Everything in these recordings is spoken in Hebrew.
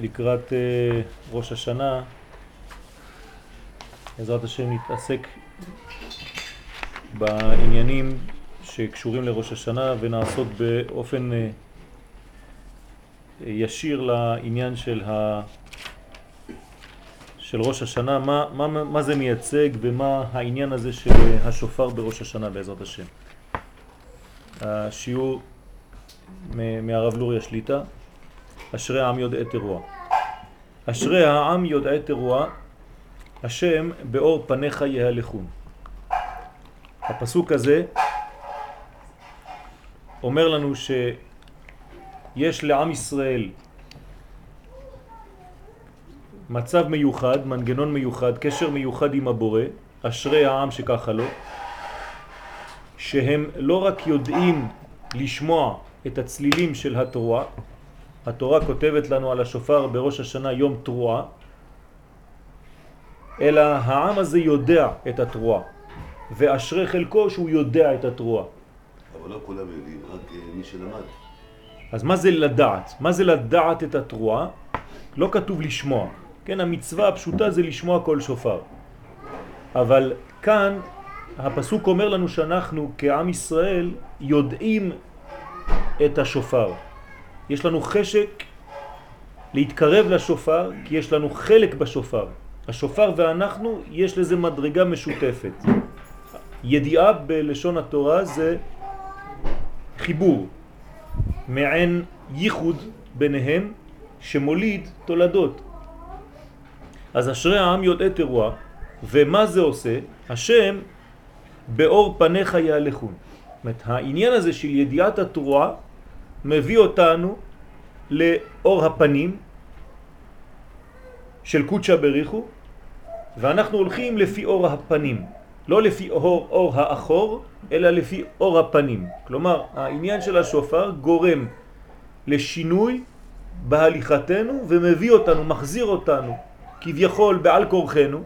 לקראת אה, ראש השנה, בעזרת השם נתעסק בעניינים שקשורים לראש השנה ונעסוק באופן אה, ישיר לעניין של, ה... של ראש השנה, מה, מה, מה זה מייצג ומה העניין הזה של השופר בראש השנה בעזרת השם. השיעור מהרב לוריה שליטה, אשרי העם יודעי תרוע. אשרי העם יודעי תרוע, השם באור פניך יהלכון. הפסוק הזה אומר לנו שיש לעם ישראל מצב מיוחד, מנגנון מיוחד, קשר מיוחד עם הבורא, אשרי העם שככה לו, שהם לא רק יודעים לשמוע את הצלילים של התרועה, התורה כותבת לנו על השופר בראש השנה יום תרועה, אלא העם הזה יודע את התרועה, ואשרי חלקו שהוא יודע את התרועה. אבל לא כולם יודעים, רק אה, מי שלמד. אז מה זה לדעת? מה זה לדעת את התרועה? לא כתוב לשמוע. כן, המצווה הפשוטה זה לשמוע כל שופר. אבל כאן הפסוק אומר לנו שאנחנו כעם ישראל יודעים את השופר. יש לנו חשק להתקרב לשופר כי יש לנו חלק בשופר. השופר ואנחנו יש לזה מדרגה משותפת. ידיעה בלשון התורה זה חיבור, מעין ייחוד ביניהם שמוליד תולדות. אז אשרי העם יודעי תרועה, ומה זה עושה? השם באור פניך יהלכון. זאת אומרת, העניין הזה של ידיעת התרועה מביא אותנו לאור הפנים של קודשא בריחו, ואנחנו הולכים לפי אור הפנים, לא לפי אור, אור האחור, אלא לפי אור הפנים. כלומר, העניין של השופר גורם לשינוי בהליכתנו ומביא אותנו, מחזיר אותנו, כביכול בעל כורחנו,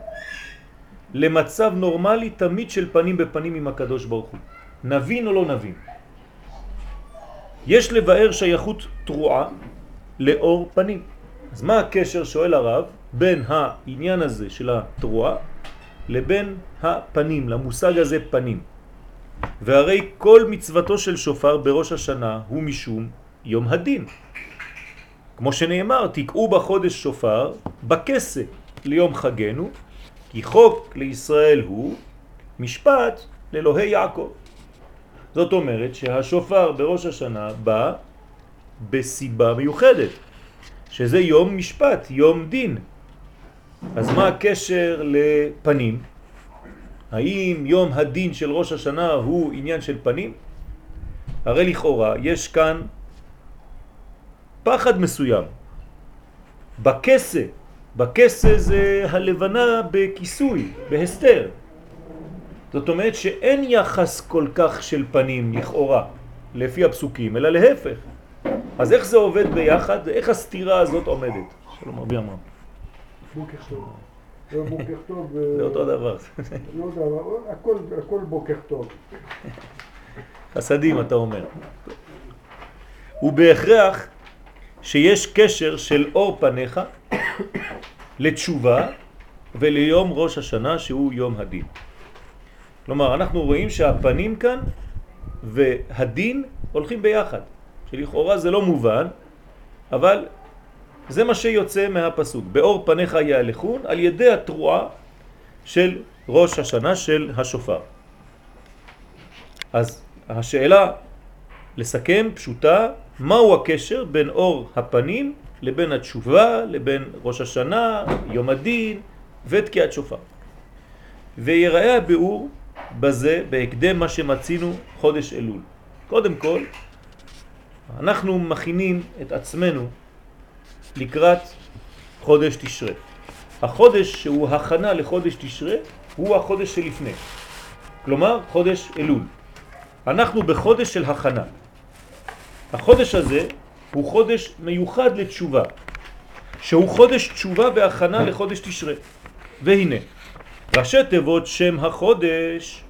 למצב נורמלי תמיד של פנים בפנים עם הקדוש ברוך הוא. נבין או לא נבין. יש לבאר שייכות תרועה לאור פנים. אז מה הקשר, שואל הרב, בין העניין הזה של התרועה לבין הפנים, למושג הזה פנים? והרי כל מצוותו של שופר בראש השנה הוא משום יום הדין. כמו שנאמר, תקעו בחודש שופר בכסה ליום חגנו, כי חוק לישראל הוא משפט לאלוהי יעקב. זאת אומרת שהשופר בראש השנה בא בסיבה מיוחדת, שזה יום משפט, יום דין. אז מה הקשר לפנים? האם יום הדין של ראש השנה הוא עניין של פנים? הרי לכאורה יש כאן פחד מסוים. בכסה, בכסה זה הלבנה בכיסוי, בהסתר. זאת אומרת שאין יחס כל כך של פנים לכאורה, לפי הפסוקים, אלא להפך. אז איך זה עובד ביחד? איך הסתירה הזאת עומדת? שלום רבי אמרם. בוקר טוב. לא בוקר טוב. זה אותו דבר. לא הכל בוקר טוב. חסדים אתה אומר. ובהכרח שיש קשר של אור פניך לתשובה וליום ראש השנה שהוא יום הדין. כלומר, אנחנו רואים שהפנים כאן והדין הולכים ביחד, שלכאורה זה לא מובן, אבל זה מה שיוצא מהפסוק. באור פניך יהלכון על ידי התרועה של ראש השנה של השופר. אז השאלה לסכם פשוטה, מהו הקשר בין אור הפנים לבין התשובה, לבין ראש השנה, יום הדין ותקיעת שופר. ויראה הביאור בזה בהקדם מה שמצינו חודש אלול. קודם כל, אנחנו מכינים את עצמנו לקראת חודש תשרה. החודש שהוא הכנה לחודש תשרה הוא החודש שלפני, כלומר חודש אלול. אנחנו בחודש של הכנה. החודש הזה הוא חודש מיוחד לתשובה, שהוא חודש תשובה בהכנה לחודש תשרה. והנה, ראשי תיבות שם החודש,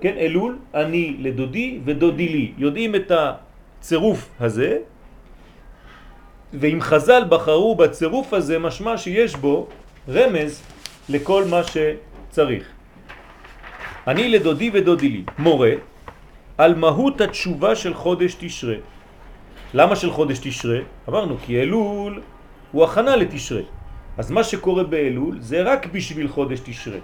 כן, אלול, אני לדודי ודודי לי. יודעים את הצירוף הזה, ואם חז"ל בחרו בצירוף הזה משמע שיש בו רמז לכל מה שצריך. אני לדודי ודודי לי, מורה, על מהות התשובה של חודש תשרה. למה של חודש תשרה? אמרנו כי אלול הוא הכנה לתשרה. אז מה שקורה באלול זה רק בשביל חודש תשרה.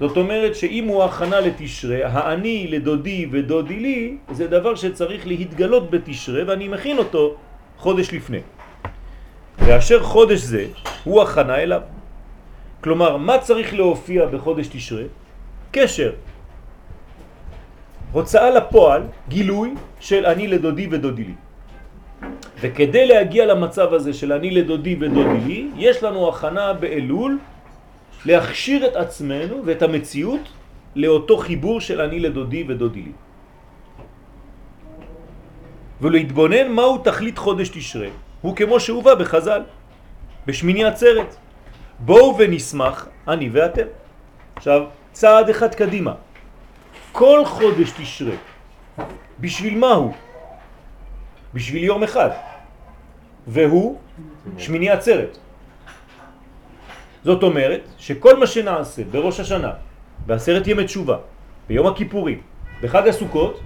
זאת אומרת שאם הוא הכנה לתשרה, האני לדודי ודודי לי, זה דבר שצריך להתגלות בתשרה ואני מכין אותו חודש לפני. ואשר חודש זה הוא הכנה אליו. כלומר, מה צריך להופיע בחודש תשרה? קשר. הוצאה לפועל, גילוי של אני לדודי ודודי לי. וכדי להגיע למצב הזה של אני לדודי ודודי יש לנו הכנה באלול להכשיר את עצמנו ואת המציאות לאותו חיבור של אני לדודי ודודי לי. ולהתבונן מהו תכלית חודש תשרה, הוא כמו שהובא בחז"ל, בשמיני עצרת. בואו ונשמח אני ואתם. עכשיו, צעד אחד קדימה. כל חודש תשרה, בשביל מה הוא? בשביל יום אחד, והוא שמיני עצרת. זאת אומרת שכל מה שנעשה בראש השנה, בעשרת ימי תשובה, ביום הכיפורים, בחג הסוכות,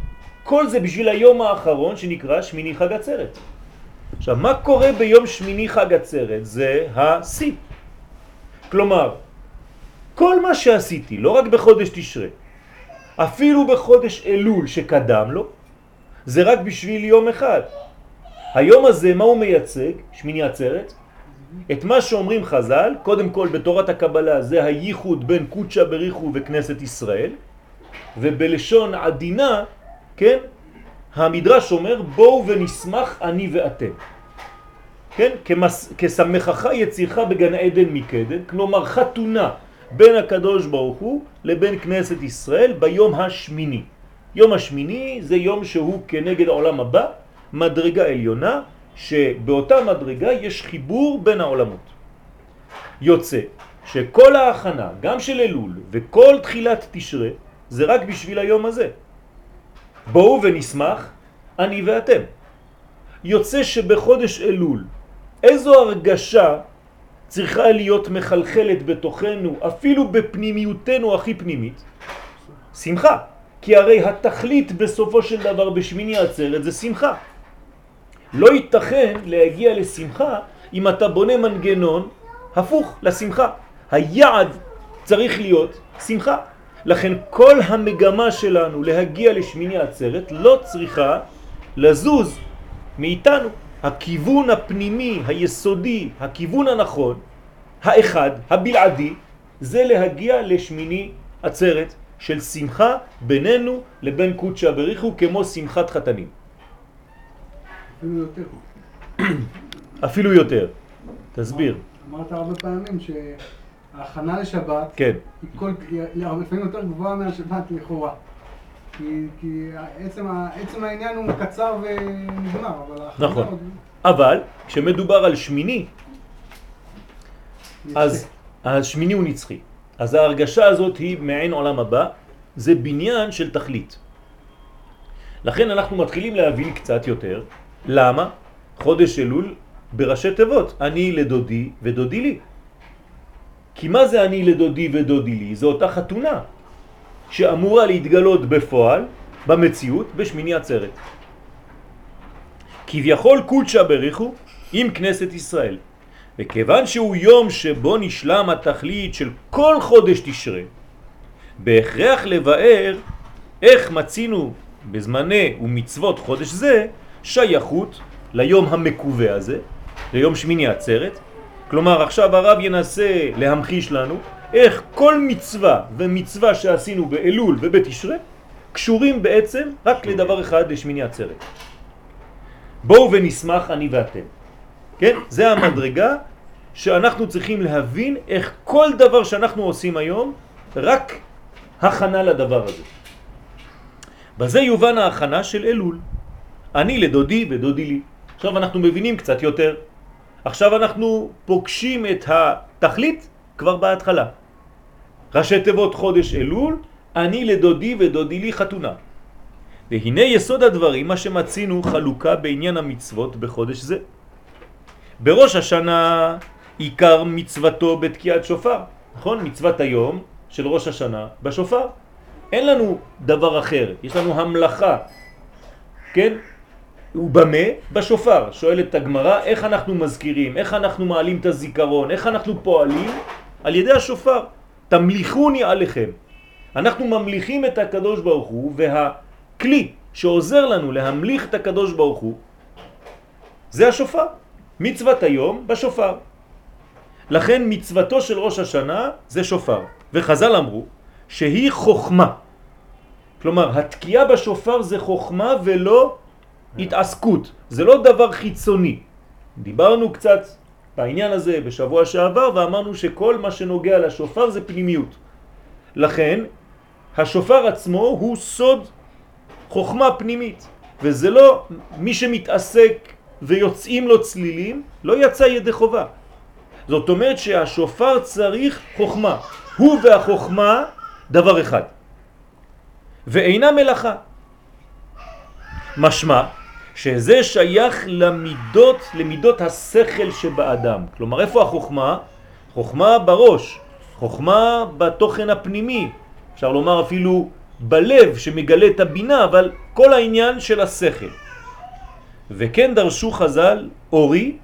כל זה בשביל היום האחרון שנקרא שמיני חג עצרת. עכשיו, מה קורה ביום שמיני חג עצרת? זה השיא. כלומר, כל מה שעשיתי, לא רק בחודש תשרה, אפילו בחודש אלול שקדם לו, זה רק בשביל יום אחד. היום הזה, מה הוא מייצג? שמיני עצרת? את מה שאומרים חז"ל, קודם כל בתורת הקבלה זה הייחוד בין קודשא בריחו וכנסת ישראל, ובלשון עדינה, כן, המדרש אומר בואו ונשמח אני ואתם. כן, כמס, כסמכך יצירך בגן עדן מקדם, כלומר חתונה בין הקדוש ברוך הוא לבין כנסת ישראל ביום השמיני. יום השמיני זה יום שהוא כנגד העולם הבא, מדרגה עליונה, שבאותה מדרגה יש חיבור בין העולמות. יוצא שכל ההכנה, גם של אלול וכל תחילת תשרה, זה רק בשביל היום הזה. בואו ונשמח אני ואתם. יוצא שבחודש אלול, איזו הרגשה צריכה להיות מחלחלת בתוכנו, אפילו בפנימיותנו הכי פנימית? שמחה. כי הרי התכלית בסופו של דבר בשמיני עצרת זה שמחה. לא ייתכן להגיע לשמחה אם אתה בונה מנגנון הפוך לשמחה. היעד צריך להיות שמחה. לכן כל המגמה שלנו להגיע לשמיני עצרת לא צריכה לזוז מאיתנו. הכיוון הפנימי, היסודי, הכיוון הנכון, האחד, הבלעדי, זה להגיע לשמיני עצרת של שמחה בינינו לבין קודשא בריחו כמו שמחת חתנים. אפילו יותר. אפילו יותר. תסביר. אמרת הרבה פעמים שההכנה לשבת, כן. היא כל, היא לפעמים יותר גבוהה מהשבת לכאורה. כי, כי עצם, עצם העניין הוא קצר ונגמר, אבל ההכנה נכון. עוד... אבל כשמדובר על שמיני, אז השמיני הוא נצחי. אז ההרגשה הזאת היא מעין עולם הבא, זה בניין של תכלית. לכן אנחנו מתחילים להבין קצת יותר, למה? חודש אלול בראשי תיבות, אני לדודי ודודי לי. כי מה זה אני לדודי ודודי לי? זו אותה חתונה שאמורה להתגלות בפועל, במציאות, בשמיני עצרת. כביכול קודשא בריחו עם כנסת ישראל. וכיוון שהוא יום שבו נשלם התכלית של כל חודש תשרה, בהכרח לבאר איך מצינו בזמני ומצוות חודש זה שייכות ליום המקווה הזה, ליום שמיני עצרת. כלומר עכשיו הרב ינסה להמחיש לנו איך כל מצווה ומצווה שעשינו באלול ובתשרה קשורים בעצם רק לדבר אחד לשמיני עצרת. בואו ונשמח אני ואתם. כן? זה המדרגה שאנחנו צריכים להבין איך כל דבר שאנחנו עושים היום רק הכנה לדבר הזה. בזה יובן ההכנה של אלול. אני לדודי ודודי לי. עכשיו אנחנו מבינים קצת יותר. עכשיו אנחנו פוגשים את התכלית כבר בהתחלה. ראשי תיבות חודש אלול, אני לדודי ודודי לי חתונה. והנה יסוד הדברים מה שמצינו חלוקה בעניין המצוות בחודש זה. בראש השנה עיקר מצוותו בתקיעת שופר, נכון? מצוות היום של ראש השנה בשופר. אין לנו דבר אחר, יש לנו המלאכה, כן? ובמה? בשופר. שואלת הגמרא, איך אנחנו מזכירים, איך אנחנו מעלים את הזיכרון, איך אנחנו פועלים? על ידי השופר. תמליכוני עליכם. אנחנו ממליכים את הקדוש ברוך הוא, והכלי שעוזר לנו להמליך את הקדוש ברוך הוא, זה השופר. מצוות היום בשופר. לכן מצוותו של ראש השנה זה שופר. וחז"ל אמרו שהיא חוכמה. כלומר, התקיעה בשופר זה חוכמה ולא התעסקות. זה לא דבר חיצוני. דיברנו קצת בעניין הזה בשבוע שעבר ואמרנו שכל מה שנוגע לשופר זה פנימיות. לכן, השופר עצמו הוא סוד חוכמה פנימית. וזה לא מי שמתעסק ויוצאים לו צלילים, לא יצא ידי חובה. זאת אומרת שהשופר צריך חוכמה. הוא והחוכמה דבר אחד. ואינה מלאכה. משמע שזה שייך למידות, למידות השכל שבאדם. כלומר, איפה החוכמה? חוכמה בראש, חוכמה בתוכן הפנימי, אפשר לומר אפילו בלב שמגלה את הבינה, אבל כל העניין של השכל. וכן דרשו חז"ל, אורי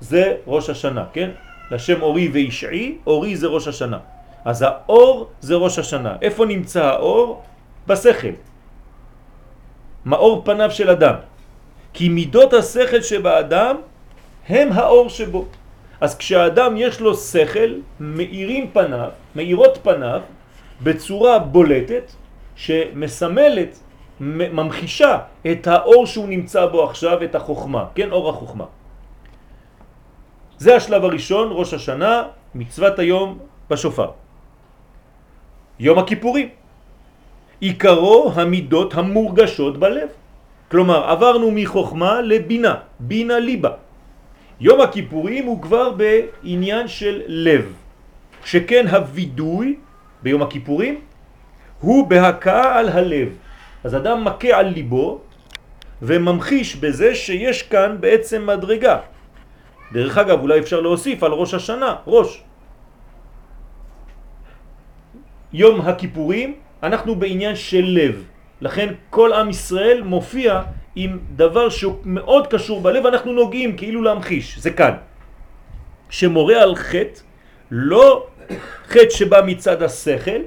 זה ראש השנה, כן? לשם אורי וישעי, אורי זה ראש השנה. אז האור זה ראש השנה. איפה נמצא האור? בשכל. מאור פניו של אדם. כי מידות השכל שבאדם הם האור שבו. אז כשהאדם יש לו שכל, מאירים פניו, מאירות פניו, בצורה בולטת, שמסמלת, ממחישה את האור שהוא נמצא בו עכשיו, את החוכמה, כן, אור החוכמה. זה השלב הראשון, ראש השנה, מצוות היום בשופר. יום הכיפורים. עיקרו המידות המורגשות בלב. כלומר, עברנו מחוכמה לבינה, בינה ליבה. יום הכיפורים הוא כבר בעניין של לב, שכן הווידוי ביום הכיפורים הוא בהכאה על הלב. אז אדם מכה על ליבו וממחיש בזה שיש כאן בעצם מדרגה. דרך אגב, אולי אפשר להוסיף על ראש השנה, ראש. יום הכיפורים אנחנו בעניין של לב. לכן כל עם ישראל מופיע עם דבר שהוא מאוד קשור בלב, אנחנו נוגעים כאילו להמחיש, זה כאן. שמורה על חטא, לא חטא שבא מצד השכל,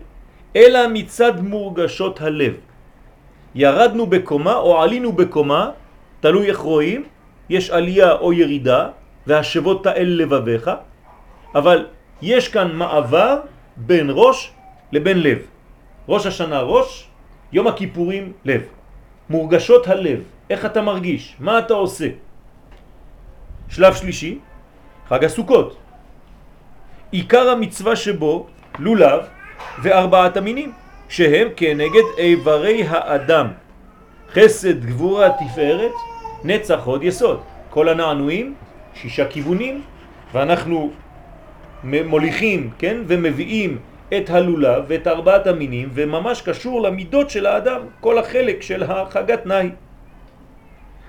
אלא מצד מורגשות הלב. ירדנו בקומה או עלינו בקומה, תלוי איך רואים, יש עלייה או ירידה, והשבות אל לבביך, אבל יש כאן מעבר בין ראש לבין לב. ראש השנה ראש, יום הכיפורים לב. מורגשות הלב, איך אתה מרגיש, מה אתה עושה. שלב שלישי, חג הסוכות. עיקר המצווה שבו לולב וארבעת המינים, שהם כנגד איברי האדם. חסד, גבורה, תפארת, נצח, עוד יסוד. כל הנענועים, שישה כיוונים, ואנחנו מוליכים, כן, ומביאים את הלולב ואת ארבעת המינים, וממש קשור למידות של האדם, כל החלק של החגת נאי.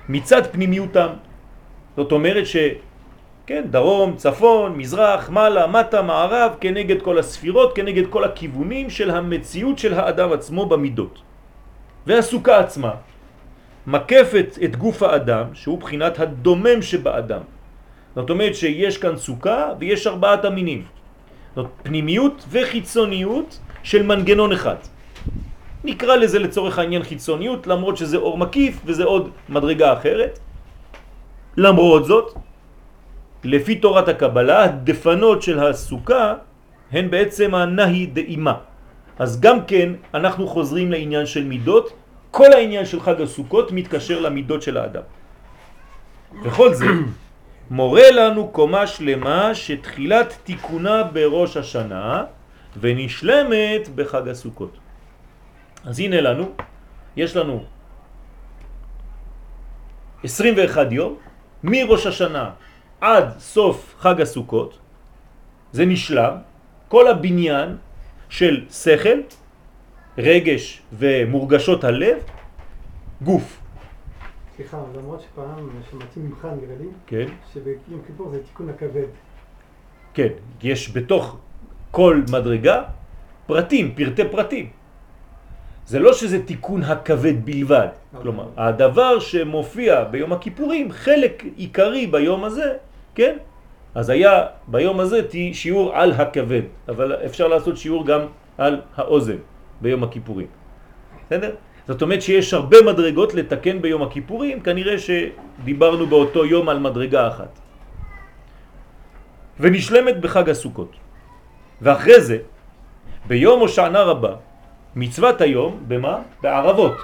מצד פנימיותם. זאת אומרת ש... כן, דרום, צפון, מזרח, מעלה, מטה, מערב, כנגד כל הספירות, כנגד כל הכיוונים של המציאות של האדם עצמו במידות. והסוכה עצמה מקפת את גוף האדם, שהוא בחינת הדומם שבאדם. זאת אומרת שיש כאן סוכה ויש ארבעת המינים. זאת פנימיות וחיצוניות של מנגנון אחד. נקרא לזה לצורך העניין חיצוניות, למרות שזה אור מקיף וזה עוד מדרגה אחרת. למרות זאת, לפי תורת הקבלה, הדפנות של הסוכה הן בעצם הנהי דאימה. אז גם כן אנחנו חוזרים לעניין של מידות, כל העניין של חג הסוכות מתקשר למידות של האדם. וכל זה מורה לנו קומה שלמה שתחילת תיקונה בראש השנה ונשלמת בחג הסוכות. אז הנה לנו, יש לנו 21 יום מראש השנה עד סוף חג הסוכות, זה נשלם, כל הבניין של שכל, רגש ומורגשות הלב, גוף. סליחה, למרות שפעם שמעתי ממך נראה לי, כן, שביום כיפור זה תיקון הכבד. כן, יש בתוך כל מדרגה פרטים, פרטי פרטים. זה לא שזה תיקון הכבד בלבד. אוקיי. כלומר, הדבר שמופיע ביום הכיפורים, חלק עיקרי ביום הזה, כן? אז היה ביום הזה שיעור על הכבד, אבל אפשר לעשות שיעור גם על האוזן ביום הכיפורים. בסדר? זאת אומרת שיש הרבה מדרגות לתקן ביום הכיפורים, כנראה שדיברנו באותו יום על מדרגה אחת. ונשלמת בחג הסוכות. ואחרי זה, ביום הושענא רבה, מצוות היום, במה? בערבות.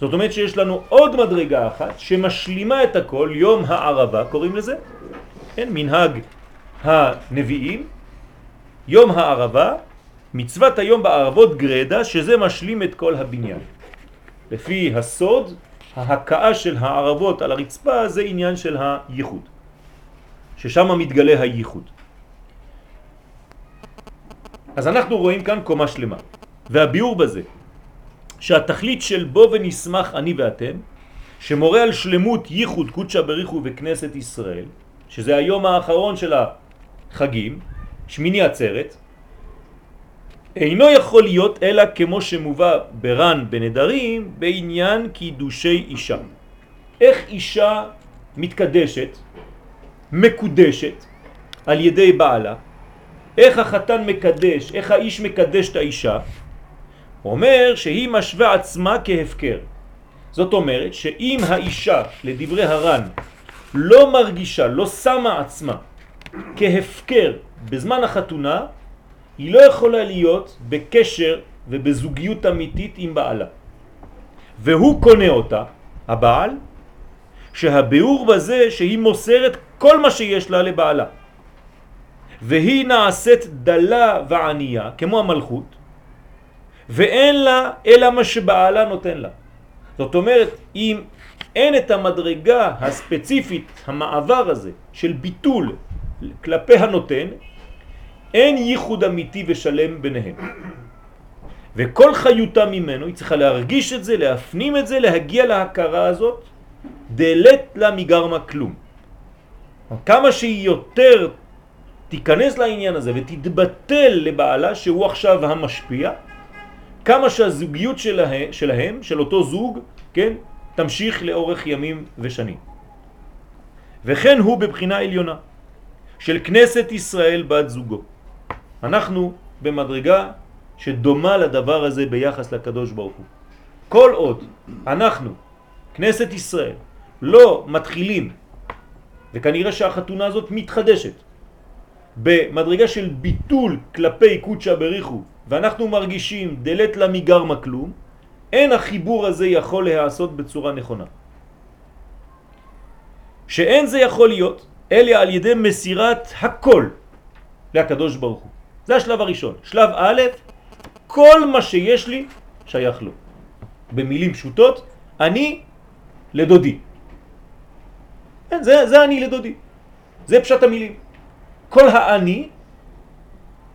זאת אומרת שיש לנו עוד מדרגה אחת שמשלימה את הכל, יום הערבה קוראים לזה, כן, מנהג הנביאים, יום הערבה, מצוות היום בערבות גרדה, שזה משלים את כל הבניין. לפי הסוד, ההקאה של הערבות על הרצפה זה עניין של הייחוד, ששם מתגלה הייחוד. אז אנחנו רואים כאן קומה שלמה, והביאור בזה, שהתכלית של בו ונשמח אני ואתם, שמורה על שלמות ייחוד קודשא בריחו וכנסת ישראל, שזה היום האחרון של החגים, שמיני עצרת, אינו יכול להיות אלא כמו שמובא ברן בנדרים בעניין קידושי אישה. איך אישה מתקדשת, מקודשת על ידי בעלה, איך החתן מקדש, איך האיש מקדש את האישה, אומר שהיא משווה עצמה כהפקר. זאת אומרת שאם האישה, לדברי הר"ן, לא מרגישה, לא שמה עצמה כהפקר בזמן החתונה, היא לא יכולה להיות בקשר ובזוגיות אמיתית עם בעלה. והוא קונה אותה, הבעל, שהביאור בזה שהיא מוסרת כל מה שיש לה לבעלה. והיא נעשית דלה וענייה, כמו המלכות, ואין לה אלא מה שבעלה נותן לה. זאת אומרת, אם אין את המדרגה הספציפית, המעבר הזה, של ביטול כלפי הנותן, אין ייחוד אמיתי ושלם ביניהם. וכל חיותה ממנו, היא צריכה להרגיש את זה, להפנים את זה, להגיע להכרה הזאת, דלת לה מגרמה כלום. כמה שהיא יותר תיכנס לעניין הזה ותתבטל לבעלה שהוא עכשיו המשפיע, כמה שהזוגיות שלהם, שלהם, של אותו זוג, כן, תמשיך לאורך ימים ושנים. וכן הוא בבחינה עליונה של כנסת ישראל בת זוגו. אנחנו במדרגה שדומה לדבר הזה ביחס לקדוש ברוך הוא. כל עוד אנחנו, כנסת ישראל, לא מתחילים, וכנראה שהחתונה הזאת מתחדשת, במדרגה של ביטול כלפי קודשא בריחו, ואנחנו מרגישים דלת לה מגרמה כלום, אין החיבור הזה יכול להיעשות בצורה נכונה. שאין זה יכול להיות, אלא על ידי מסירת הכל לקדוש ברוך הוא. זה השלב הראשון. שלב א', כל מה שיש לי שייך לו. במילים פשוטות, אני לדודי. כן, זה, זה אני לדודי. זה פשט המילים. כל האני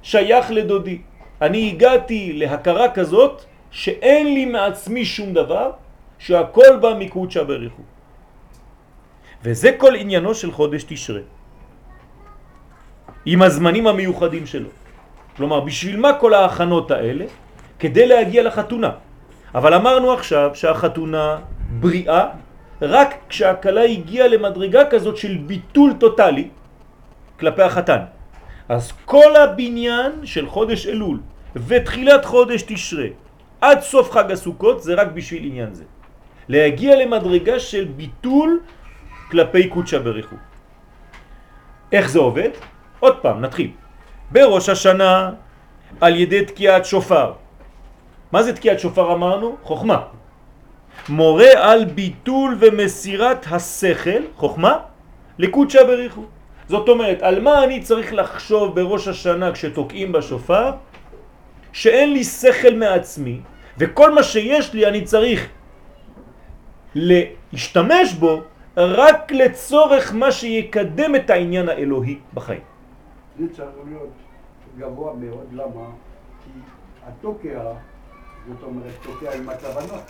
שייך לדודי. אני הגעתי להכרה כזאת שאין לי מעצמי שום דבר, שהכל בא מקודשא בריחו. וזה כל עניינו של חודש תשרה. עם הזמנים המיוחדים שלו. כלומר, בשביל מה כל ההכנות האלה? כדי להגיע לחתונה. אבל אמרנו עכשיו שהחתונה בריאה רק כשהקלה הגיעה למדרגה כזאת של ביטול טוטלי כלפי החתן. אז כל הבניין של חודש אלול ותחילת חודש תשרה עד סוף חג הסוכות זה רק בשביל עניין זה. להגיע למדרגה של ביטול כלפי קודשא בריחו. איך זה עובד? עוד פעם, נתחיל. בראש השנה על ידי תקיעת שופר. מה זה תקיעת שופר אמרנו? חוכמה. מורה על ביטול ומסירת השכל, חוכמה, לקודשא בריחו. זאת אומרת, על מה אני צריך לחשוב בראש השנה כשתוקעים בשופר? שאין לי שכל מעצמי, וכל מה שיש לי אני צריך להשתמש בו רק לצורך מה שיקדם את העניין האלוהי בחיים. זה צריך להיות גבוה מאוד, למה? כי התוקע, זאת אומרת, תוקע עם הכוונות,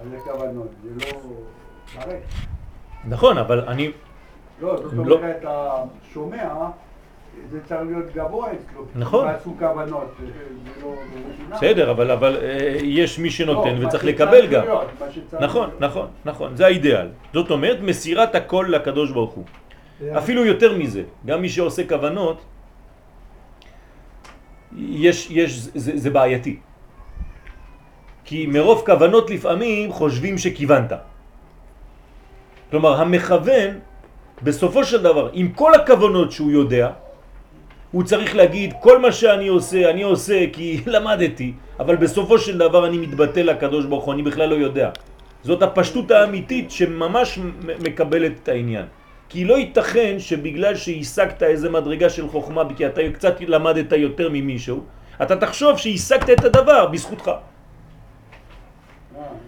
על הכוונות, זה לא הרי. נכון, אבל אני... לא, זאת לא. אומרת, השומע, זה צריך להיות גבוה אצלו. נכון. ועשו כוונות, זה לא... בסדר, אבל, אבל אה, יש מי שנותן לא, וצריך לקבל גם. להיות, נכון. נכון, נכון, זה האידאל. זאת אומרת, מסירת הכל לקדוש ברוך הוא. אפילו יותר מזה, גם מי שעושה כוונות, יש, יש, זה, זה בעייתי. כי מרוב כוונות לפעמים חושבים שכיוונת. כלומר, המכוון, בסופו של דבר, עם כל הכוונות שהוא יודע, הוא צריך להגיד, כל מה שאני עושה, אני עושה כי למדתי, אבל בסופו של דבר אני מתבטא לקדוש ברוך הוא, אני בכלל לא יודע. זאת הפשטות האמיתית שממש מקבלת את העניין. כי לא ייתכן שבגלל שהשגת איזה מדרגה של חוכמה, כי אתה קצת למדת יותר ממישהו, אתה תחשוב שהשגת את הדבר בזכותך.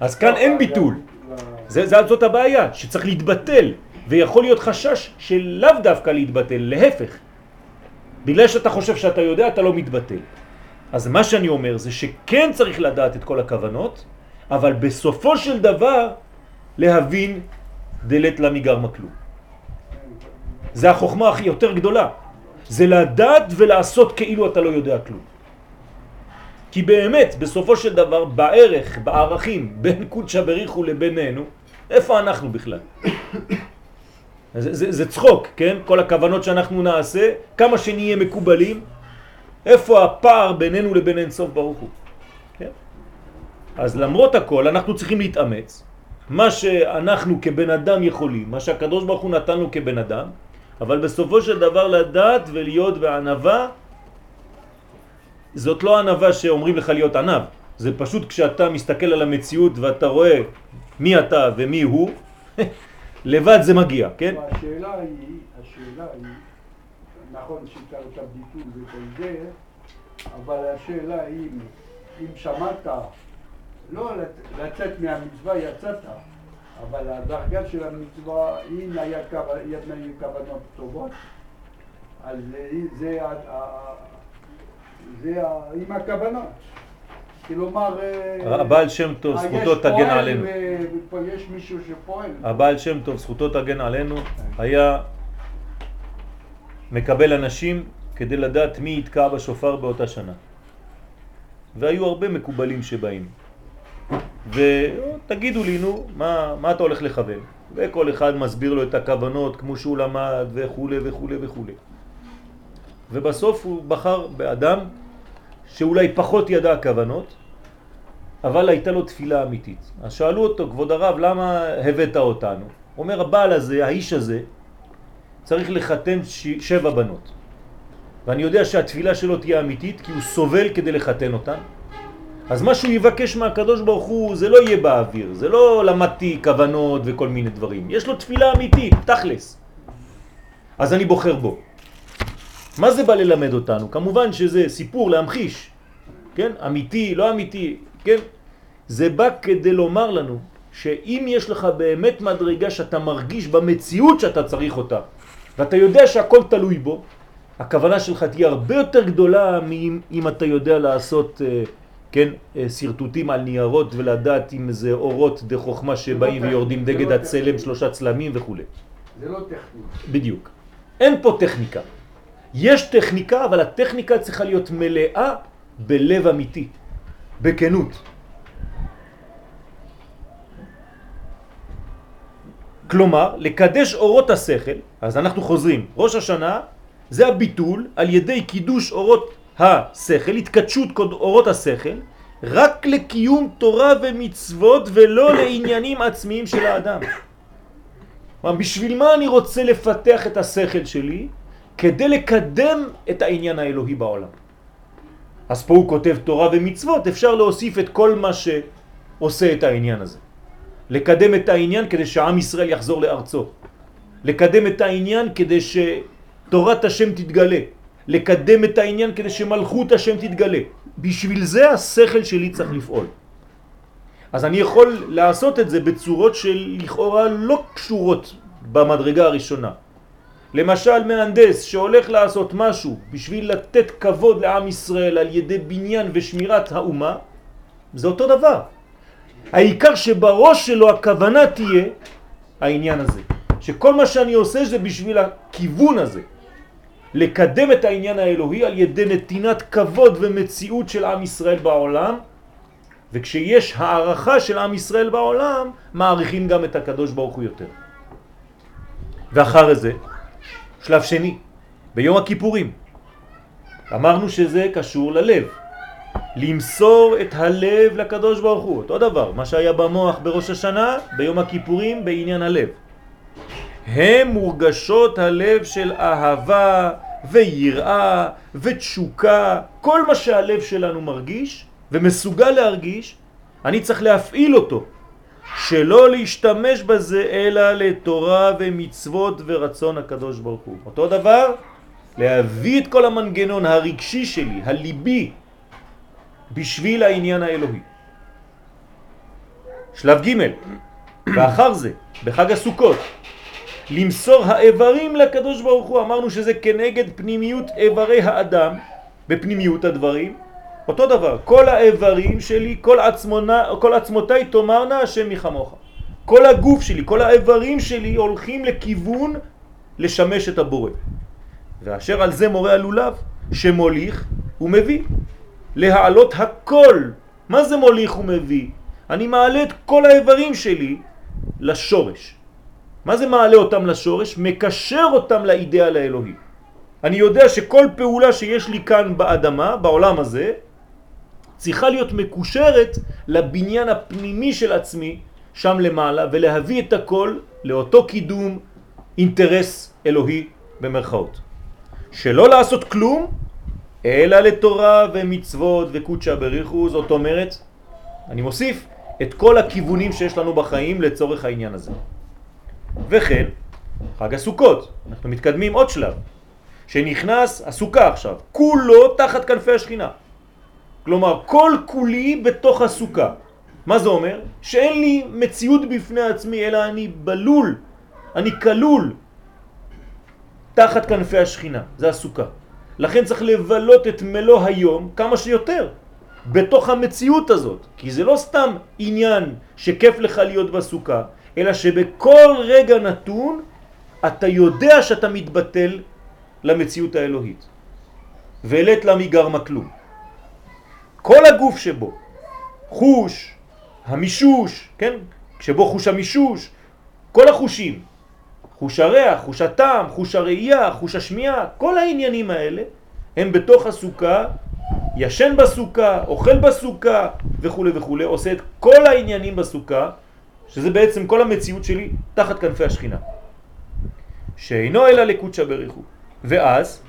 אז כאן אין ביטול. זה, זה, זאת הבעיה, שצריך להתבטל, ויכול להיות חשש של לאו דווקא להתבטל, להפך. בגלל שאתה חושב שאתה יודע, אתה לא מתבטל. אז מה שאני אומר זה שכן צריך לדעת את כל הכוונות, אבל בסופו של דבר להבין דלת לה מגרמה כלום. זה החוכמה הכי יותר גדולה. זה לדעת ולעשות כאילו אתה לא יודע כלום. כי באמת, בסופו של דבר, בערך, בערכים, בין קודשא בריחו לבינינו, איפה אנחנו בכלל? זה, זה, זה צחוק, כן? כל הכוונות שאנחנו נעשה, כמה שנהיה מקובלים, איפה הפער בינינו לבין אינסוף ברוך הוא? כן? אז למרות הכל, אנחנו צריכים להתאמץ. מה שאנחנו כבן אדם יכולים, מה שהקדוש ברוך הוא נתן לו כבן אדם, אבל בסופו של דבר לדעת ולהיות בענבה, זאת לא ענבה שאומרים לך להיות ענב, זה פשוט כשאתה מסתכל על המציאות ואתה רואה מי אתה ומי הוא, לבד זה מגיע, כן? השאלה היא, השאלה היא, נכון שצריך את הביטול וכל זה, אבל השאלה היא, אם, שמעת, לא לצ- לצאת מהמצווה יצאת, אבל הדרגה של המצווה, אם היה כו- היה כוונות טובות, אז זה, זה, עם הכוונות. כלומר, אה, הבעל שם טוב, אה, זכותו תגן עלינו. יש מישהו שפועל. הבעל שם טוב, זכותו תגן עלינו, היה מקבל אנשים כדי לדעת מי יתקע בשופר באותה שנה. והיו הרבה מקובלים שבאים. ותגידו לי, נו, מה, מה אתה הולך לכוון? וכל אחד מסביר לו את הכוונות כמו שהוא למד וכו' וכו' וכו'. ובסוף הוא בחר באדם שאולי פחות ידע כוונות, אבל הייתה לו תפילה אמיתית. אז שאלו אותו, כבוד הרב, למה הבאת אותנו? אומר, הבעל הזה, האיש הזה, צריך לחתן. שבע בנות. ואני יודע שהתפילה שלו תהיה אמיתית, כי הוא סובל כדי לחתן אותן. אז מה שהוא יבקש מהקדוש ברוך הוא, זה לא יהיה באוויר, זה לא למדתי כוונות וכל מיני דברים. יש לו תפילה אמיתית, תכלס. אז אני בוחר בו. מה זה בא ללמד אותנו? כמובן שזה סיפור להמחיש, כן? אמיתי, לא אמיתי, כן? זה בא כדי לומר לנו שאם יש לך באמת מדרגה שאתה מרגיש במציאות שאתה צריך אותה, ואתה יודע שהכל תלוי בו, הכוונה שלך תהיה הרבה יותר גדולה מאם אם אתה יודע לעשות, אה, כן, אה, שרטוטים על ניירות ולדעת אם זה אורות דה חוכמה שבאים טכני, ויורדים זה לא דגד הצלם. שלושה צלמים וכו'. זה לא טכני. בדיוק. אין פה טכניקה. יש טכניקה, אבל הטכניקה צריכה להיות מלאה בלב אמיתי, בכנות. כלומר, לקדש אורות השכל, אז אנחנו חוזרים, ראש השנה זה הביטול על ידי קידוש אורות השכל, התקדשות אורות השכל, רק לקיום תורה ומצוות ולא לעניינים עצמיים של האדם. כלומר, בשביל מה אני רוצה לפתח את השכל שלי? כדי לקדם את העניין האלוהי בעולם. אז פה הוא כותב תורה ומצוות, אפשר להוסיף את כל מה שעושה את העניין הזה. לקדם את העניין כדי שעם ישראל יחזור לארצו. לקדם את העניין כדי שתורת השם תתגלה. לקדם את העניין כדי שמלכות השם תתגלה. בשביל זה השכל שלי צריך לפעול. אז אני יכול לעשות את זה בצורות של לכאורה לא קשורות במדרגה הראשונה. למשל מהנדס שהולך לעשות משהו בשביל לתת כבוד לעם ישראל על ידי בניין ושמירת האומה, זה אותו דבר. העיקר שבראש שלו הכוונה תהיה העניין הזה. שכל מה שאני עושה זה בשביל הכיוון הזה. לקדם את העניין האלוהי על ידי נתינת כבוד ומציאות של עם ישראל בעולם, וכשיש הערכה של עם ישראל בעולם, מעריכים גם את הקדוש ברוך הוא יותר. ואחר זה, שלב שני, ביום הכיפורים, אמרנו שזה קשור ללב. למסור את הלב לקדוש ברוך הוא, אותו דבר, מה שהיה במוח בראש השנה, ביום הכיפורים בעניין הלב. הם מורגשות הלב של אהבה ויראה ותשוקה, כל מה שהלב שלנו מרגיש ומסוגל להרגיש, אני צריך להפעיל אותו, שלא להשתמש בזה אלא לתורה ומצוות ורצון הקדוש ברוך הוא. אותו דבר, להביא את כל המנגנון הרגשי שלי, הליבי, בשביל העניין האלוהי. שלב ג' ואחר זה, בחג הסוכות, למסור האיברים לקדוש ברוך הוא, אמרנו שזה כנגד פנימיות איברי האדם, בפנימיות הדברים, אותו דבר, כל האיברים שלי, כל, עצמונה, כל עצמותיי תאמרנה השם מחמוך. כל הגוף שלי, כל האיברים שלי הולכים לכיוון לשמש את הבורא. ואשר על זה מורה הלולב, שמוליך ומביא. להעלות הכל. מה זה מוליך ומביא? אני מעלה את כל האיברים שלי לשורש. מה זה מעלה אותם לשורש? מקשר אותם לאידאל האלוהי. אני יודע שכל פעולה שיש לי כאן באדמה, בעולם הזה, צריכה להיות מקושרת לבניין הפנימי של עצמי שם למעלה ולהביא את הכל לאותו קידום אינטרס אלוהי במרכאות. שלא לעשות כלום אלא לתורה ומצוות וקודשה בריחו, זאת אומרת, אני מוסיף את כל הכיוונים שיש לנו בחיים לצורך העניין הזה. וכן, חג הסוכות, אנחנו מתקדמים עוד שלב, שנכנס הסוכה עכשיו, כולו תחת כנפי השכינה. כלומר, כל כולי בתוך הסוכה. מה זה אומר? שאין לי מציאות בפני עצמי, אלא אני בלול, אני כלול תחת כנפי השכינה, זה הסוכה. לכן צריך לבלות את מלוא היום כמה שיותר בתוך המציאות הזאת, כי זה לא סתם עניין שכיף לך להיות בסוכה, אלא שבכל רגע נתון אתה יודע שאתה מתבטל למציאות האלוהית. ואלת לה מגרמה כלום. כל הגוף שבו, חוש, המישוש, כן? כשבו חוש המישוש, כל החושים, חוש הריח, חוש הטעם, חוש הראייה, חוש השמיעה, כל העניינים האלה הם בתוך הסוכה, ישן בסוכה, אוכל בסוכה וכו' וכו', עושה את כל העניינים בסוכה, שזה בעצם כל המציאות שלי תחת כנפי השכינה. שאינו אלא לקודשא בריחו. ואז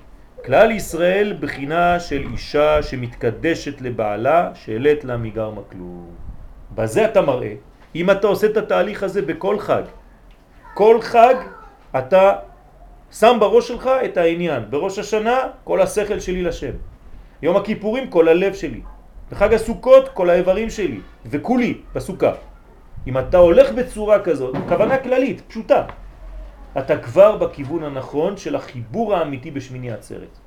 כלל ישראל בחינה של אישה שמתקדשת לבעלה שאלת לה מגרמה כלום. בזה אתה מראה, אם אתה עושה את התהליך הזה בכל חג, כל חג אתה שם בראש שלך את העניין. בראש השנה כל השכל שלי לשם. יום הכיפורים כל הלב שלי. בחג הסוכות כל האיברים שלי. וכולי בסוכה. אם אתה הולך בצורה כזאת, כוונה כללית, פשוטה, אתה כבר בכיוון הנכון של החיבור האמיתי בשמיני עצרת.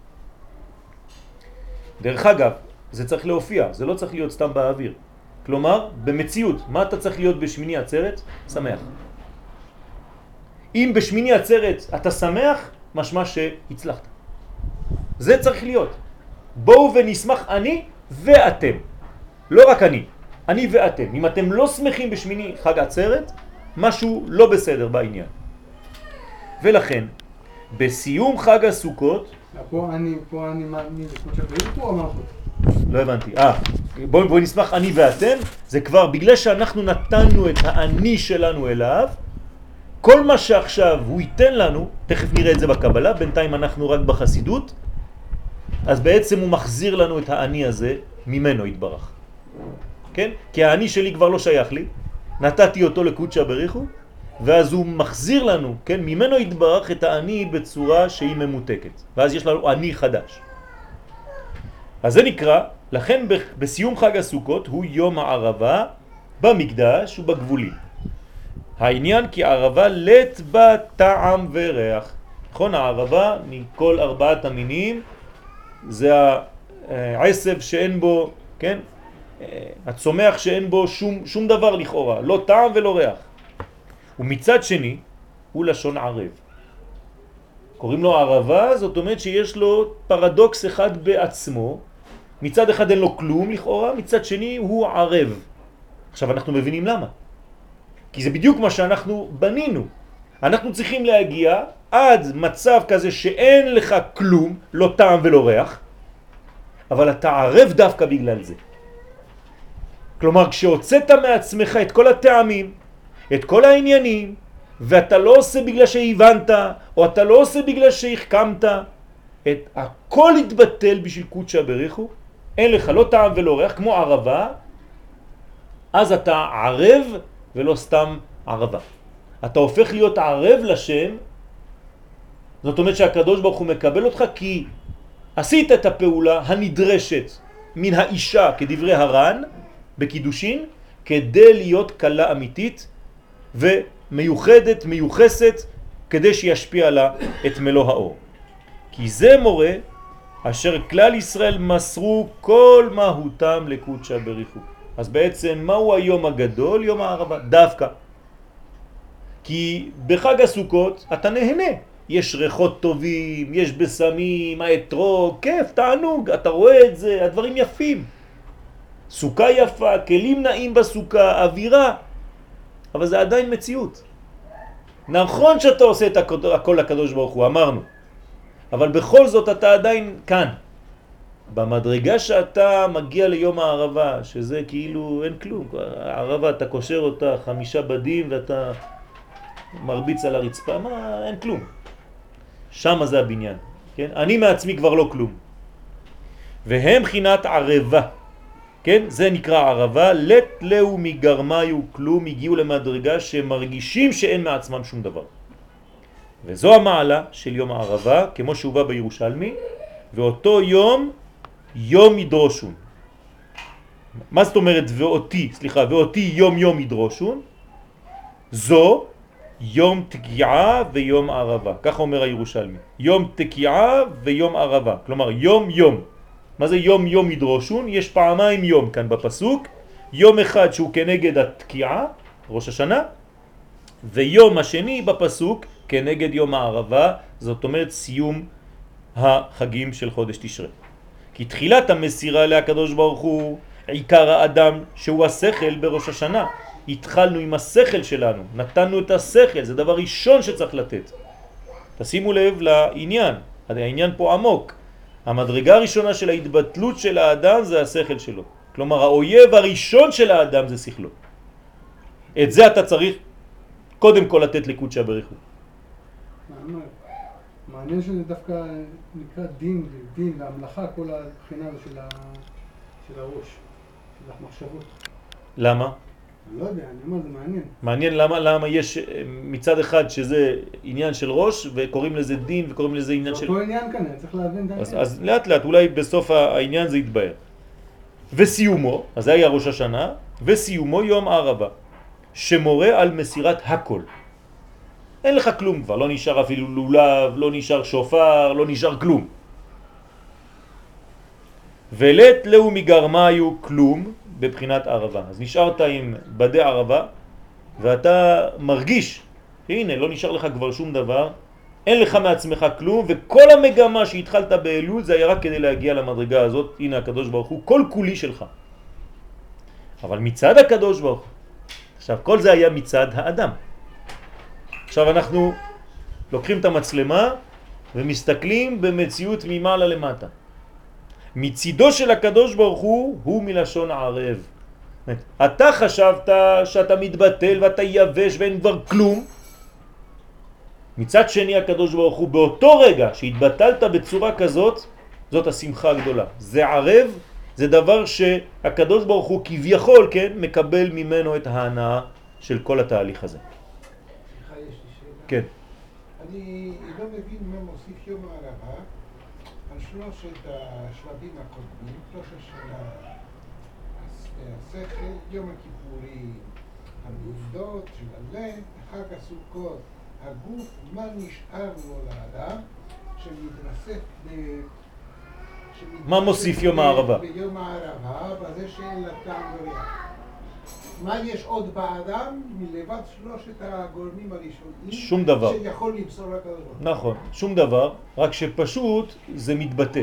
דרך אגב, זה צריך להופיע, זה לא צריך להיות סתם באוויר. כלומר, במציאות, מה אתה צריך להיות בשמיני עצרת? שמח. אם בשמיני עצרת אתה שמח, משמע שהצלחת. זה צריך להיות. בואו ונשמח אני ואתם. לא רק אני, אני ואתם. אם אתם לא שמחים בשמיני חג עצרת, משהו לא בסדר בעניין. ולכן, בסיום חג הסוכות... פה אני, פה אני מאמין, כמו שאתה פה אמרת. לא הבנתי. אה, בואו בוא נשמח אני ואתם, זה כבר בגלל שאנחנו נתנו את האני שלנו אליו, כל מה שעכשיו הוא ייתן לנו, תכף נראה את זה בקבלה, בינתיים אנחנו רק בחסידות, אז בעצם הוא מחזיר לנו את האני הזה ממנו התברך. כן? כי האני שלי כבר לא שייך לי, נתתי אותו לקודשא בריחו, ואז הוא מחזיר לנו, כן? ממנו התברך את האני בצורה שהיא ממותקת. ואז יש לנו אני חדש. אז זה נקרא, לכן בסיום חג הסוכות הוא יום הערבה במקדש ובגבולים. העניין כי ערבה לט בה טעם וריח. נכון, הערבה מכל ארבעת המינים זה העשב שאין בו, כן? הצומח שאין בו שום, שום דבר לכאורה, לא טעם ולא ריח. ומצד שני הוא לשון ערב. קוראים לו ערבה, זאת אומרת שיש לו פרדוקס אחד בעצמו, מצד אחד אין לו כלום לכאורה, מצד שני הוא ערב. עכשיו אנחנו מבינים למה. כי זה בדיוק מה שאנחנו בנינו. אנחנו צריכים להגיע עד מצב כזה שאין לך כלום, לא טעם ולא ריח, אבל אתה ערב דווקא בגלל זה. כלומר, כשהוצאת מעצמך את כל הטעמים, את כל העניינים, ואתה לא עושה בגלל שהבנת, או אתה לא עושה בגלל שהחכמת, את הכל התבטל בשביל קודשא בריחו, אין לך לא טעם ולא ריח, כמו ערבה, אז אתה ערב ולא סתם ערבה. אתה הופך להיות ערב לשם, זאת אומרת שהקדוש ברוך הוא מקבל אותך כי עשית את הפעולה הנדרשת מן האישה כדברי הר"ן בקידושין כדי להיות קלה אמיתית ומיוחדת, מיוחסת, כדי שישפיע לה את מלוא האור. כי זה מורה אשר כלל ישראל מסרו כל מהותם לקודשא בריחו. אז בעצם מהו היום הגדול? יום הערבה, דווקא. כי בחג הסוכות אתה נהנה. יש ריחות טובים, יש בסמים, האתרוג, כיף, תענוג, אתה רואה את זה, הדברים יפים. סוכה יפה, כלים נעים בסוכה, אווירה, אבל זה עדיין מציאות. נכון שאתה עושה את הכל לקדוש ברוך הוא, אמרנו, אבל בכל זאת אתה עדיין כאן. במדרגה שאתה מגיע ליום הערבה, שזה כאילו אין כלום, הערבה אתה קושר אותה חמישה בדים ואתה מרביץ על הרצפה, מה, אין כלום. שם זה הבניין, כן? אני מעצמי כבר לא כלום. והם חינת ערבה, כן? זה נקרא ערבה, לט לאו מגרמיו כלום, הגיעו למדרגה שמרגישים שאין מעצמם שום דבר. וזו המעלה של יום הערבה, כמו שהוא בא בירושלמי, ואותו יום, יום ידרושון. מה זאת אומרת ואותי, סליחה, ואותי יום יום ידרושון? זו יום תקיעה ויום ערבה, ככה אומר הירושלמי. יום תקיעה ויום ערבה, כלומר יום יום. מה זה יום יום ידרושון? יש פעמיים יום כאן בפסוק, יום אחד שהוא כנגד התקיעה, ראש השנה, ויום השני בפסוק כנגד יום הערבה, זאת אומרת סיום החגים של חודש תשרה. כי תחילת המסירה להקדוש ברוך הוא עיקר האדם שהוא השכל בראש השנה. התחלנו עם השכל שלנו, נתנו את השכל, זה דבר ראשון שצריך לתת. תשימו לב לעניין, העניין פה עמוק. המדרגה הראשונה של ההתבטלות של האדם זה השכל שלו. כלומר האויב הראשון של האדם זה שכלו. את זה אתה צריך קודם כל לתת לקודשא בריחו. מעניין שזה דווקא נקרא דין, דין, והמלאכה, כל הבחינה של הראש, של המחשבות. למה? לא יודע, אני אומר, זה מעניין. מעניין למה, למה יש אה, מצד אחד שזה עניין של ראש וקוראים לזה דין וקוראים לזה עניין של... זה אותו עניין כאן, צריך להבין את העניין. אז, אז לאט לאט, אולי בסוף העניין זה יתבהר. וסיומו, אז זה היה ראש השנה, וסיומו יום הערבה, שמורה על מסירת הכל. אין לך כלום כבר, לא נשאר אפילו לולב, לא נשאר שופר, לא נשאר כלום. ולת לאו מגרמיו כלום, בבחינת ערבה. אז נשארת עם בדי ערבה, ואתה מרגיש, הנה, לא נשאר לך כבר שום דבר, אין לך מעצמך כלום, וכל המגמה שהתחלת באלול זה היה רק כדי להגיע למדרגה הזאת, הנה הקדוש ברוך הוא, כל כולי שלך. אבל מצד הקדוש ברוך הוא, עכשיו כל זה היה מצד האדם. עכשיו אנחנו לוקחים את המצלמה ומסתכלים במציאות ממעלה למטה. מצידו של הקדוש ברוך הוא הוא מלשון ערב. אתה חשבת שאתה מתבטל ואתה יבש ואין כבר כלום. מצד שני הקדוש ברוך הוא באותו רגע שהתבטלת בצורה כזאת, זאת השמחה הגדולה. זה ערב, זה דבר שהקדוש ברוך הוא כביכול, כן, מקבל ממנו את ההנאה של כל התהליך הזה. כן. אני לא מבין מה מוסיף יום הערבה שלושת השלבים הקודמים, שלושת של השכל, יום הכיפורים, המעובדות של הלב, חג הסוכות, הגוף, מה נשאר לו לאדם שמתרסק ב... מה מוסיף יום הערבה? ביום הערבה, בזה שאין לה טעם וריח. מה יש עוד באדם מלבד שלושת הגורמים הראשונים? שום דבר. שיכול למסור לקדוש ברוך הוא. נכון, שום דבר, רק שפשוט זה מתבטא.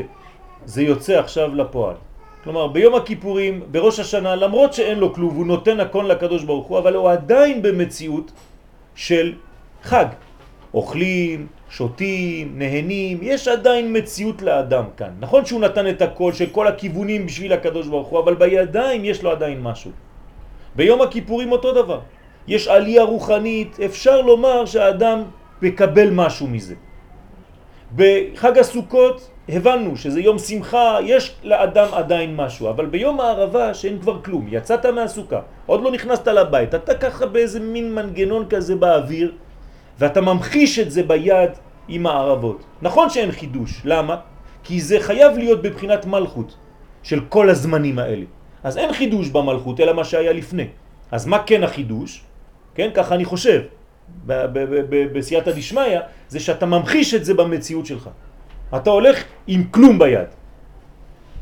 זה יוצא עכשיו לפועל. כלומר, ביום הכיפורים, בראש השנה, למרות שאין לו כלום, הוא נותן הכל לקדוש ברוך הוא, אבל הוא עדיין במציאות של חג. אוכלים, שותים, נהנים, יש עדיין מציאות לאדם כאן. נכון שהוא נתן את הכל, של כל הכיוונים בשביל הקדוש ברוך הוא, אבל בידיים יש לו עדיין משהו. ביום הכיפורים אותו דבר. יש עלייה רוחנית, אפשר לומר שהאדם מקבל משהו מזה. בחג הסוכות הבנו שזה יום שמחה, יש לאדם עדיין משהו, אבל ביום הערבה שאין כבר כלום, יצאת מהסוכה, עוד לא נכנסת לבית, אתה ככה באיזה מין מנגנון כזה באוויר, ואתה ממחיש את זה ביד עם הערבות. נכון שאין חידוש, למה? כי זה חייב להיות בבחינת מלכות של כל הזמנים האלה. אז אין חידוש במלכות, אלא מה שהיה לפני. אז מה כן החידוש? כן, ככה אני חושב, בסייעתא דשמיא, זה שאתה ממחיש את זה במציאות שלך. אתה הולך עם כלום ביד.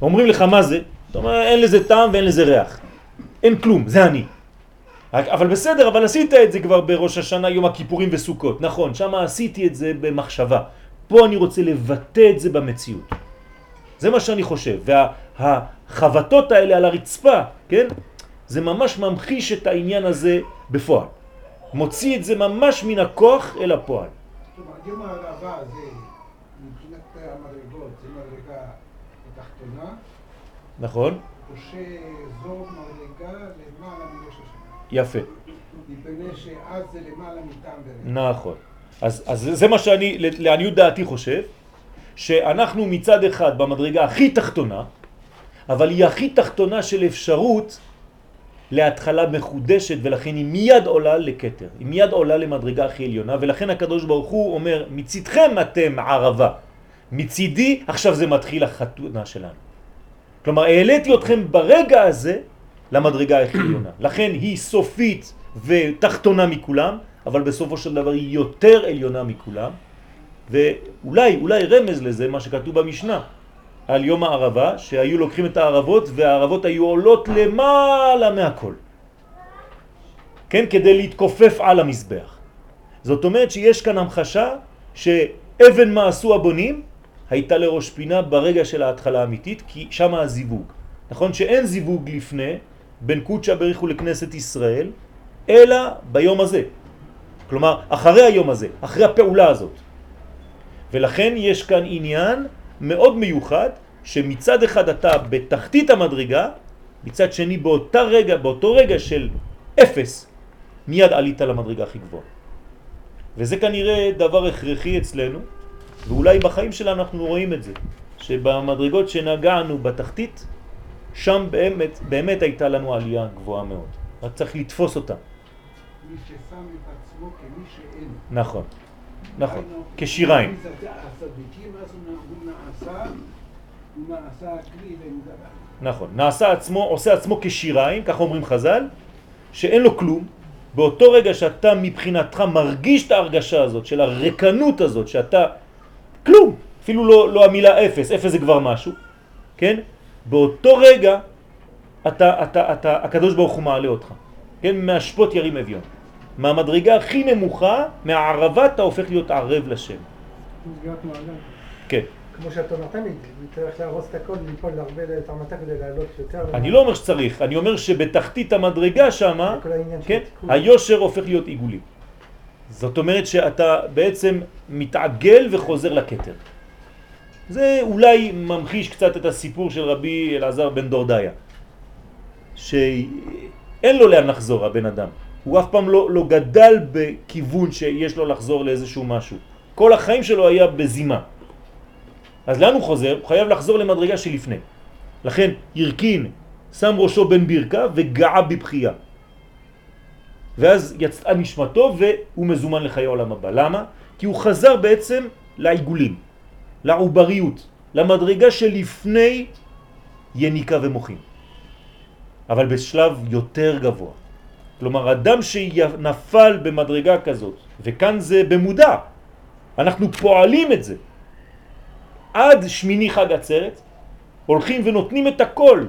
אומרים לך מה זה? אתה אומר אין לזה טעם ואין לזה ריח. אין כלום, זה אני. אבל בסדר, אבל עשית את זה כבר בראש השנה, יום הכיפורים וסוכות. נכון, שם עשיתי את זה במחשבה. פה אני רוצה לבטא את זה במציאות. זה מה שאני חושב. והחבטות האלה על הרצפה, כן? זה ממש ממחיש את העניין הזה בפועל. מוציא את זה ממש מן הכוח אל הפועל. כלומר, יום הערבה זה, מבחינת המדרגות, זה מדרגה התחתונה, נכון? או שזו מדרגה למעלה מראש השנה. יפה. מפני שאז זה למעלה מטעם ורק. נכון. אז, אז זה מה שאני, לעניות דעתי חושב, שאנחנו מצד אחד במדרגה הכי תחתונה, אבל היא הכי תחתונה של אפשרות להתחלה מחודשת ולכן היא מיד עולה לקטר, היא מיד עולה למדרגה הכי עליונה ולכן הקדוש ברוך הוא אומר מצידכם אתם ערבה, מצידי עכשיו זה מתחיל החתונה שלנו. כלומר העליתי אתכם ברגע הזה למדרגה הכי עליונה, לכן היא סופית ותחתונה מכולם, אבל בסופו של דבר היא יותר עליונה מכולם ואולי, אולי רמז לזה מה שכתוב במשנה על יום הערבה, שהיו לוקחים את הערבות והערבות היו עולות למעלה מהכל. כן, כדי להתכופף על המזבח. זאת אומרת שיש כאן המחשה שאבן מה עשו הבונים הייתה לראש פינה ברגע של ההתחלה האמיתית, כי שם הזיווג. נכון שאין זיווג לפני בין קודשא בריחו לכנסת ישראל, אלא ביום הזה. כלומר, אחרי היום הזה, אחרי הפעולה הזאת. ולכן יש כאן עניין מאוד מיוחד, שמצד אחד אתה בתחתית המדרגה, מצד שני באותה רגע, באותו רגע של אפס, מיד עלית למדרגה הכי גבוהה. וזה כנראה דבר הכרחי אצלנו, ואולי בחיים שלנו אנחנו רואים את זה, שבמדרגות שנגענו בתחתית, שם באמת, באמת הייתה לנו עלייה גבוהה מאוד. רק צריך לתפוס אותה. מי ששם את עצמו כמי שאין. נכון, נכון, כשיריים. נכון, נעשה עצמו, עושה עצמו כשיריים, ככה אומרים חז"ל, שאין לו כלום, באותו רגע שאתה מבחינתך מרגיש את ההרגשה הזאת, של הרקנות הזאת, שאתה כלום, אפילו לא, לא המילה אפס, אפס זה כבר משהו, כן? באותו רגע אתה, אתה, אתה, הקדוש ברוך הוא מעלה אותך, כן? מהשפוט ירים אביון. מהמדרגה הכי נמוכה, מהערבה אתה הופך להיות ערב לשם. כן. כמו שאתה נותן לי, צריך להרוס את הכל, ליפול להרבה את המטה כדי לעלות יותר. אני לא אומר שצריך, אני אומר שבתחתית המדרגה שמה, כן. היושר הופך להיות עיגולי. זאת אומרת שאתה בעצם מתעגל וחוזר לכתר. זה אולי ממחיש קצת את הסיפור של רבי אלעזר בן דורדיה, שאין לו לאן לחזור הבן אדם. הוא אף פעם לא, לא גדל בכיוון שיש לו לחזור לאיזשהו משהו. כל החיים שלו היה בזימה. אז לאן הוא חוזר? הוא חייב לחזור למדרגה שלפני. לכן ירקין שם ראשו בין ברכה וגעה בבחייה. ואז יצאה נשמתו והוא מזומן לחיי העולם הבא. למה? כי הוא חזר בעצם לעיגולים, לעובריות, למדרגה שלפני יניקה ומוחים. אבל בשלב יותר גבוה. כלומר, אדם שנפל במדרגה כזאת, וכאן זה במודע, אנחנו פועלים את זה. עד שמיני חג עצרת, הולכים ונותנים את הכל.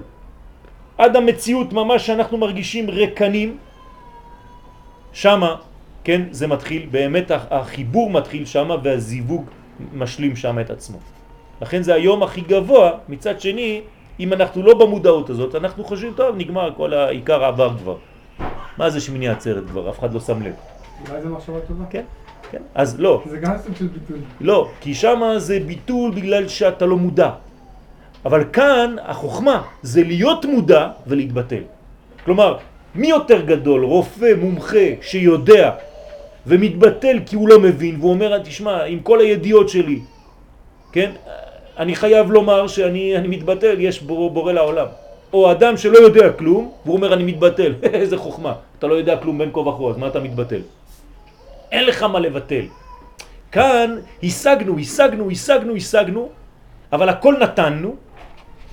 עד המציאות ממש שאנחנו מרגישים רקנים, שמה, כן, זה מתחיל, באמת החיבור מתחיל שמה והזיווג משלים שם את עצמו. לכן זה היום הכי גבוה, מצד שני, אם אנחנו לא במודעות הזאת, אנחנו חושבים, טוב, נגמר, כל העיקר עבר כבר. מה זה שמיני עצרת כבר? אף אחד לא שם לב. אולי זה מחשבה טובה. כן, כן. אז לא, זה גם סוג של ביטוי. לא, כי שמה זה ביטול בגלל שאתה לא מודע. אבל כאן החוכמה זה להיות מודע ולהתבטל. כלומר, מי יותר גדול, רופא, מומחה, שיודע ומתבטל כי הוא לא מבין, והוא אומר, תשמע, עם כל הידיעות שלי, כן, אני חייב לומר שאני אני מתבטל, יש בור, בורא לעולם. או אדם שלא יודע כלום, והוא אומר, אני מתבטל. איזה חוכמה. אתה לא יודע כלום בין כה וכה, אז מה אתה מתבטל? אין לך מה לבטל. כאן השגנו, השגנו, השגנו, השגנו, אבל הכל נתנו,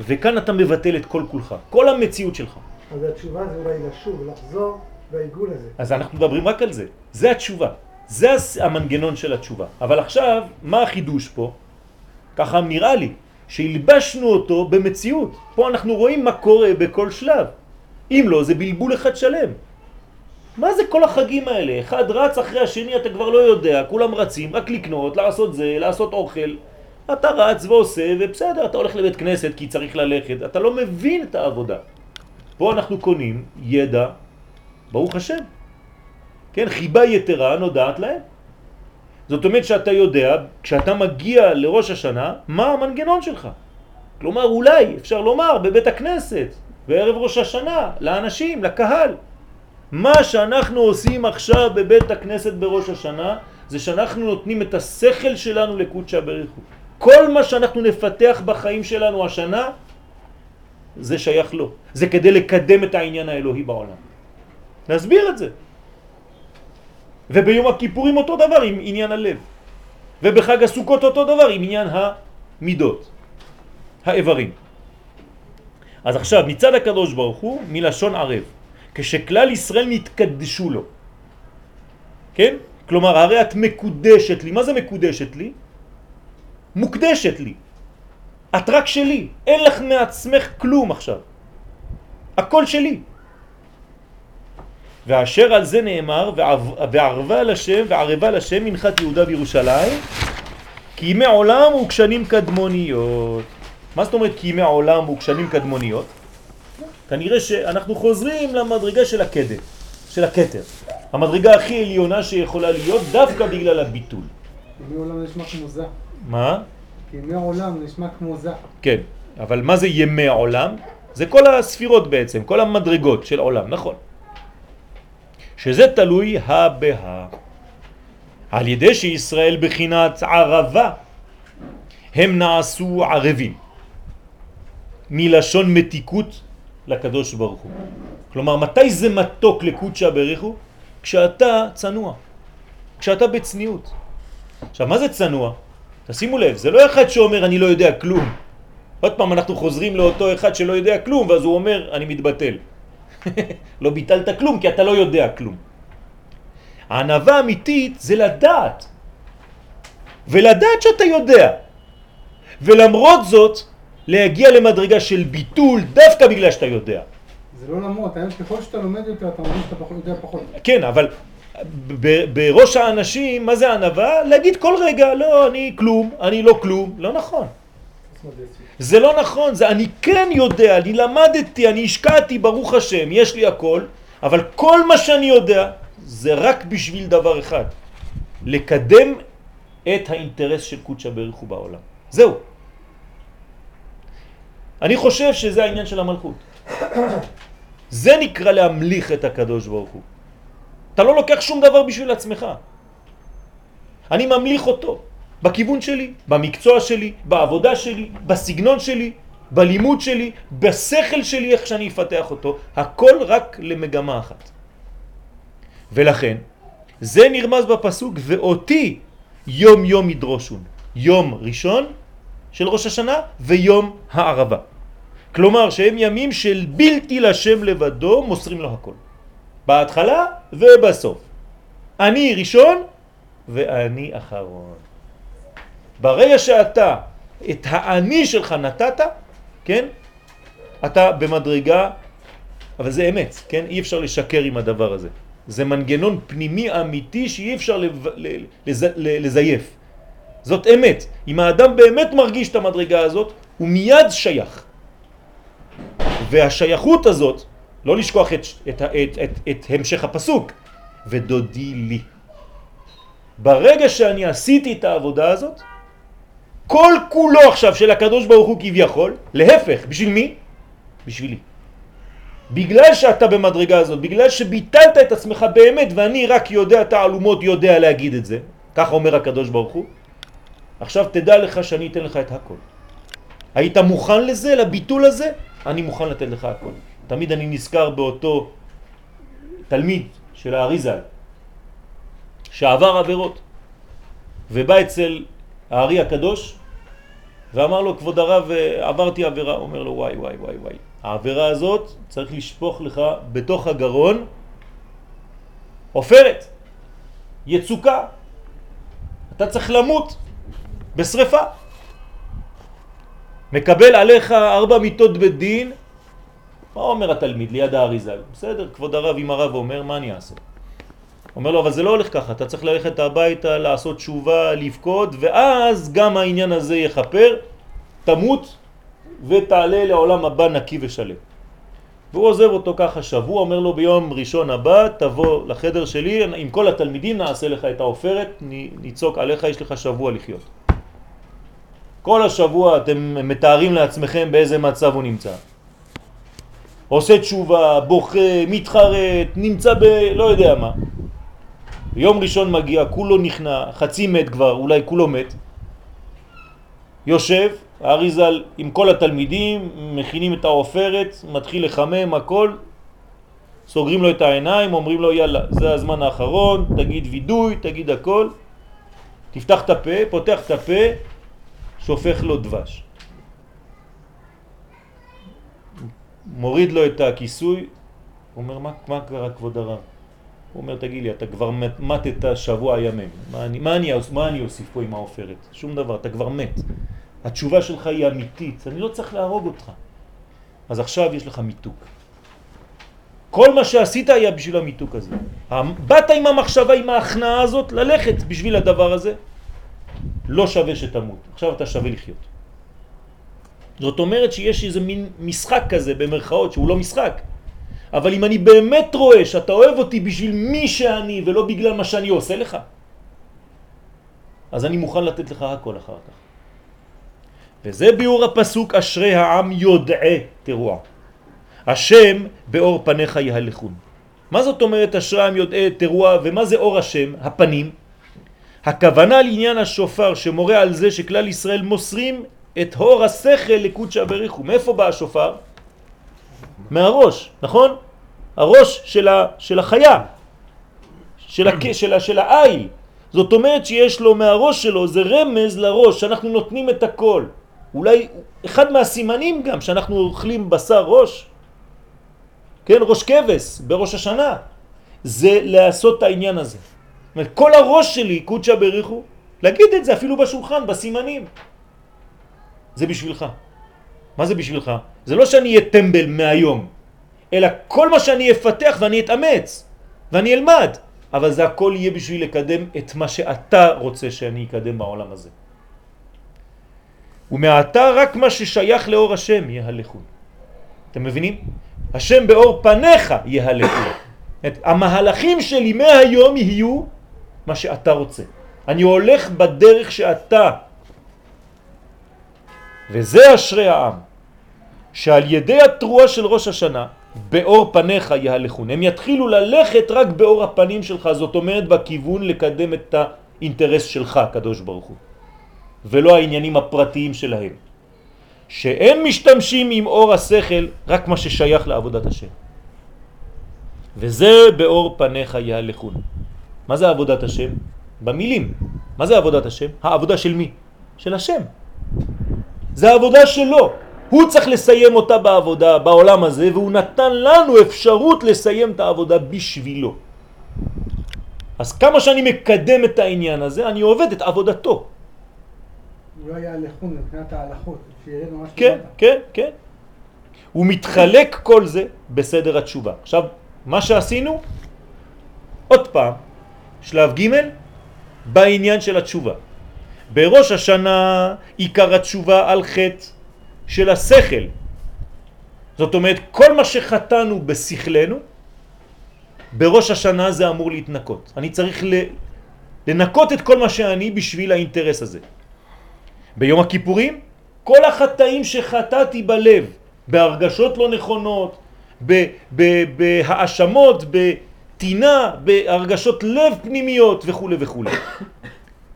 וכאן אתה מבטל את כל כולך, כל המציאות שלך. אז התשובה זה אולי לשוב, לחזור בעיגול הזה. אז אנחנו מדברים רק על זה, זה התשובה, זה המנגנון של התשובה. אבל עכשיו, מה החידוש פה? ככה נראה לי, שהלבשנו אותו במציאות. פה אנחנו רואים מה קורה בכל שלב. אם לא, זה בלבול אחד שלם. מה זה כל החגים האלה? אחד רץ אחרי השני, אתה כבר לא יודע, כולם רצים, רק לקנות, לעשות זה, לעשות אוכל. אתה רץ ועושה, ובסדר, אתה הולך לבית כנסת כי צריך ללכת, אתה לא מבין את העבודה. פה אנחנו קונים ידע, ברוך השם. כן, חיבה יתרה נודעת להם. זאת אומרת שאתה יודע, כשאתה מגיע לראש השנה, מה המנגנון שלך. כלומר, אולי, אפשר לומר, בבית הכנסת, בערב ראש השנה, לאנשים, לקהל. מה שאנחנו עושים עכשיו בבית הכנסת בראש השנה, זה שאנחנו נותנים את השכל שלנו לקודשא בריך. כל מה שאנחנו נפתח בחיים שלנו השנה, זה שייך לו. זה כדי לקדם את העניין האלוהי בעולם. נסביר את זה. וביום הכיפורים אותו דבר עם עניין הלב. ובחג הסוכות אותו דבר עם עניין המידות, האיברים. אז עכשיו, מצד הקדוש ברוך הוא, מלשון ערב. כשכלל ישראל נתקדשו לו. כן? כלומר, הרי את מקודשת לי. מה זה מקודשת לי? מוקדשת לי. את רק שלי. אין לך מעצמך כלום עכשיו. הכל שלי. ואשר על זה נאמר, וערבה לשם, וערבה לשם מנחת יהודה וירושלים, כי ימי עולם וקשנים קדמוניות. מה זאת אומרת כי ימי עולם וקשנים קדמוניות? כנראה שאנחנו חוזרים למדרגה של הקדר, של הקטר. המדרגה הכי עליונה שיכולה להיות דווקא בגלל הביטול. ימי עולם נשמע כמו זה. מה? כי ימי עולם נשמע כמו זה. כן, אבל מה זה ימי העולם? זה כל הספירות בעצם, כל המדרגות של עולם, נכון. שזה תלוי הבה. על ידי שישראל בחינת ערבה, הם נעשו ערבים. מלשון מתיקות לקדוש ברוך הוא. כלומר, מתי זה מתוק לקודשא בריך הוא? כשאתה צנוע, כשאתה בצניעות. עכשיו, מה זה צנוע? תשימו לב, זה לא אחד שאומר אני לא יודע כלום. עוד פעם אנחנו חוזרים לאותו אחד שלא יודע כלום, ואז הוא אומר אני מתבטל. לא ביטלת כלום כי אתה לא יודע כלום. הענבה האמיתית זה לדעת. ולדעת שאתה יודע. ולמרות זאת, להגיע למדרגה של ביטול דווקא בגלל שאתה יודע. זה לא למרות, היום ככל שאתה לומד יותר, אתה מבין שאתה פחות, יודע פחות. כן, אבל בראש האנשים, מה זה ענבה? להגיד כל רגע, לא, אני כלום, אני לא כלום. לא נכון. זה לא נכון, זה אני כן יודע, אני למדתי, אני השקעתי, ברוך השם, יש לי הכל, אבל כל מה שאני יודע זה רק בשביל דבר אחד, לקדם את האינטרס של קודשא בריך הוא בעולם. זהו. אני חושב שזה העניין של המלכות. זה נקרא להמליך את הקדוש ברוך הוא. אתה לא לוקח שום דבר בשביל עצמך. אני ממליך אותו בכיוון שלי, במקצוע שלי, בעבודה שלי, בסגנון שלי, בלימוד שלי, בשכל שלי, איך שאני אפתח אותו, הכל רק למגמה אחת. ולכן, זה נרמז בפסוק, ואותי יום יום ידרושון. יום ראשון של ראש השנה ויום הערבה. כלומר שהם ימים של בלתי לשם לבדו מוסרים לו הכל. בהתחלה ובסוף. אני ראשון ואני אחרון. ברגע שאתה את האני שלך נתת, כן, אתה במדרגה אבל זה אמת, כן? אי אפשר לשקר עם הדבר הזה. זה מנגנון פנימי אמיתי שאי אפשר. לז... לזייף. זאת אמת. אם האדם באמת מרגיש את המדרגה הזאת, הוא מיד שייך. והשייכות הזאת, לא לשכוח את, את, את, את, את המשך הפסוק, ודודי לי. ברגע שאני עשיתי את העבודה הזאת, כל כולו עכשיו של הקדוש ברוך הוא כביכול, להפך, בשביל מי? בשבילי. בגלל שאתה במדרגה הזאת, בגלל שביטלת את עצמך באמת ואני רק יודע תעלומות יודע להגיד את זה, כך אומר הקדוש ברוך הוא, עכשיו תדע לך שאני אתן לך את הכל. היית מוכן לזה, לביטול הזה? אני מוכן לתת לך הכל. תמיד אני נזכר באותו תלמיד של האריזה שעבר עבירות ובא אצל הארי הקדוש ואמר לו כבוד הרב עברתי עבירה, אומר לו וואי וואי וואי וואי העבירה הזאת צריך לשפוך לך בתוך הגרון עופרת, יצוקה, אתה צריך למות בשריפה. מקבל עליך ארבע מיטות בדין, מה אומר התלמיד ליד האריזה? בסדר, כבוד הרב, אם הרב אומר, מה אני אעשה? אומר לו, אבל זה לא הולך ככה, אתה צריך ללכת הביתה, לעשות תשובה, לבכות, ואז גם העניין הזה יחפר, תמות ותעלה לעולם הבא נקי ושלם. והוא עוזב אותו ככה שבוע, אומר לו ביום ראשון הבא תבוא לחדר שלי, עם כל התלמידים נעשה לך את העופרת, ניצוק עליך, יש לך שבוע לחיות. כל השבוע אתם מתארים לעצמכם באיזה מצב הוא נמצא. עושה תשובה, בוכה, מתחרט, נמצא ב... לא יודע מה. יום ראשון מגיע, כולו נכנע, חצי מת כבר, אולי כולו מת. יושב, האריזל עם כל התלמידים, מכינים את העופרת, מתחיל לחמם הכל, סוגרים לו את העיניים, אומרים לו יאללה, זה הזמן האחרון, תגיד וידוי, תגיד הכל, תפתח את הפה, פותח את הפה, שופך לו דבש. מוריד לו את הכיסוי, אומר מה, מה קרה כבוד הרב? הוא אומר תגיד לי אתה כבר מתת שבוע ימים, מה אני, מה, אני, מה אני אוסיף פה עם העופרת? שום דבר, אתה כבר מת. התשובה שלך היא אמיתית, אני לא צריך להרוג אותך. אז עכשיו יש לך מיתוק. כל מה שעשית היה בשביל המיתוק הזה. באת עם המחשבה, עם ההכנעה הזאת, ללכת בשביל הדבר הזה, לא שווה שתמות. עכשיו אתה שווה לחיות. זאת אומרת שיש איזה מין משחק כזה במרכאות שהוא לא משחק. אבל אם אני באמת רואה שאתה אוהב אותי בשביל מי שאני ולא בגלל מה שאני עושה לך, אז אני מוכן לתת לך הכל אחר כך. וזה ביאור הפסוק אשרי העם יודעי תרועה. השם באור פניך יהלכון. מה זאת אומרת אשרי העם יודעי תרועה ומה זה אור השם, הפנים? הכוונה לעניין השופר שמורה על זה שכלל ישראל מוסרים את הור השכל לקודשא בריחו. מאיפה בא השופר? מהראש, נכון? הראש של, ה, של החיה, של, הק, של, ה, של העיל. זאת אומרת שיש לו מהראש שלו, זה רמז לראש, שאנחנו נותנים את הכל. אולי אחד מהסימנים גם שאנחנו אוכלים בשר ראש, כן, ראש כבש בראש השנה, זה לעשות את העניין הזה. כל הראש שלי, קודשא בריחו, להגיד את זה אפילו בשולחן, בסימנים. זה בשבילך. מה זה בשבילך? זה לא שאני אהיה טמבל מהיום, אלא כל מה שאני אפתח ואני אתאמץ ואני אלמד, אבל זה הכל יהיה בשביל לקדם את מה שאתה רוצה שאני אקדם בעולם הזה. ומעתה רק מה ששייך לאור השם יהלכו. אתם מבינים? השם באור פניך יהלכו. המהלכים שלי מהיום יהיו מה שאתה רוצה. אני הולך בדרך שאתה. וזה אשרי העם, שעל ידי התרועה של ראש השנה, באור פניך יהלכון. הם יתחילו ללכת רק באור הפנים שלך, זאת אומרת בכיוון לקדם את האינטרס שלך, קדוש ברוך הוא. ולא העניינים הפרטיים שלהם. שהם משתמשים עם אור השכל רק מה ששייך לעבודת השם. וזה באור פניך יהלכון. מה זה עבודת השם? במילים. מה זה עבודת השם? העבודה של מי? של השם. זה העבודה שלו. הוא צריך לסיים אותה בעבודה, בעולם הזה, והוא נתן לנו אפשרות לסיים את העבודה בשבילו. אז כמה שאני מקדם את העניין הזה, אני עובד את עבודתו. הוא לא היה לחון מבחינת ההלכות, כן, כן, כן. הוא מתחלק כל זה בסדר התשובה. עכשיו, מה שעשינו, עוד פעם, שלב ג' בעניין של התשובה. בראש השנה עיקר התשובה על חטא של השכל. זאת אומרת, כל מה שחטאנו בשכלנו, בראש השנה זה אמור להתנקות. אני צריך לנקות את כל מה שאני בשביל האינטרס הזה. ביום הכיפורים, כל החטאים שחטאתי בלב, בהרגשות לא נכונות, בהאשמות, בטינה, בהרגשות לב פנימיות וכו' וכו'.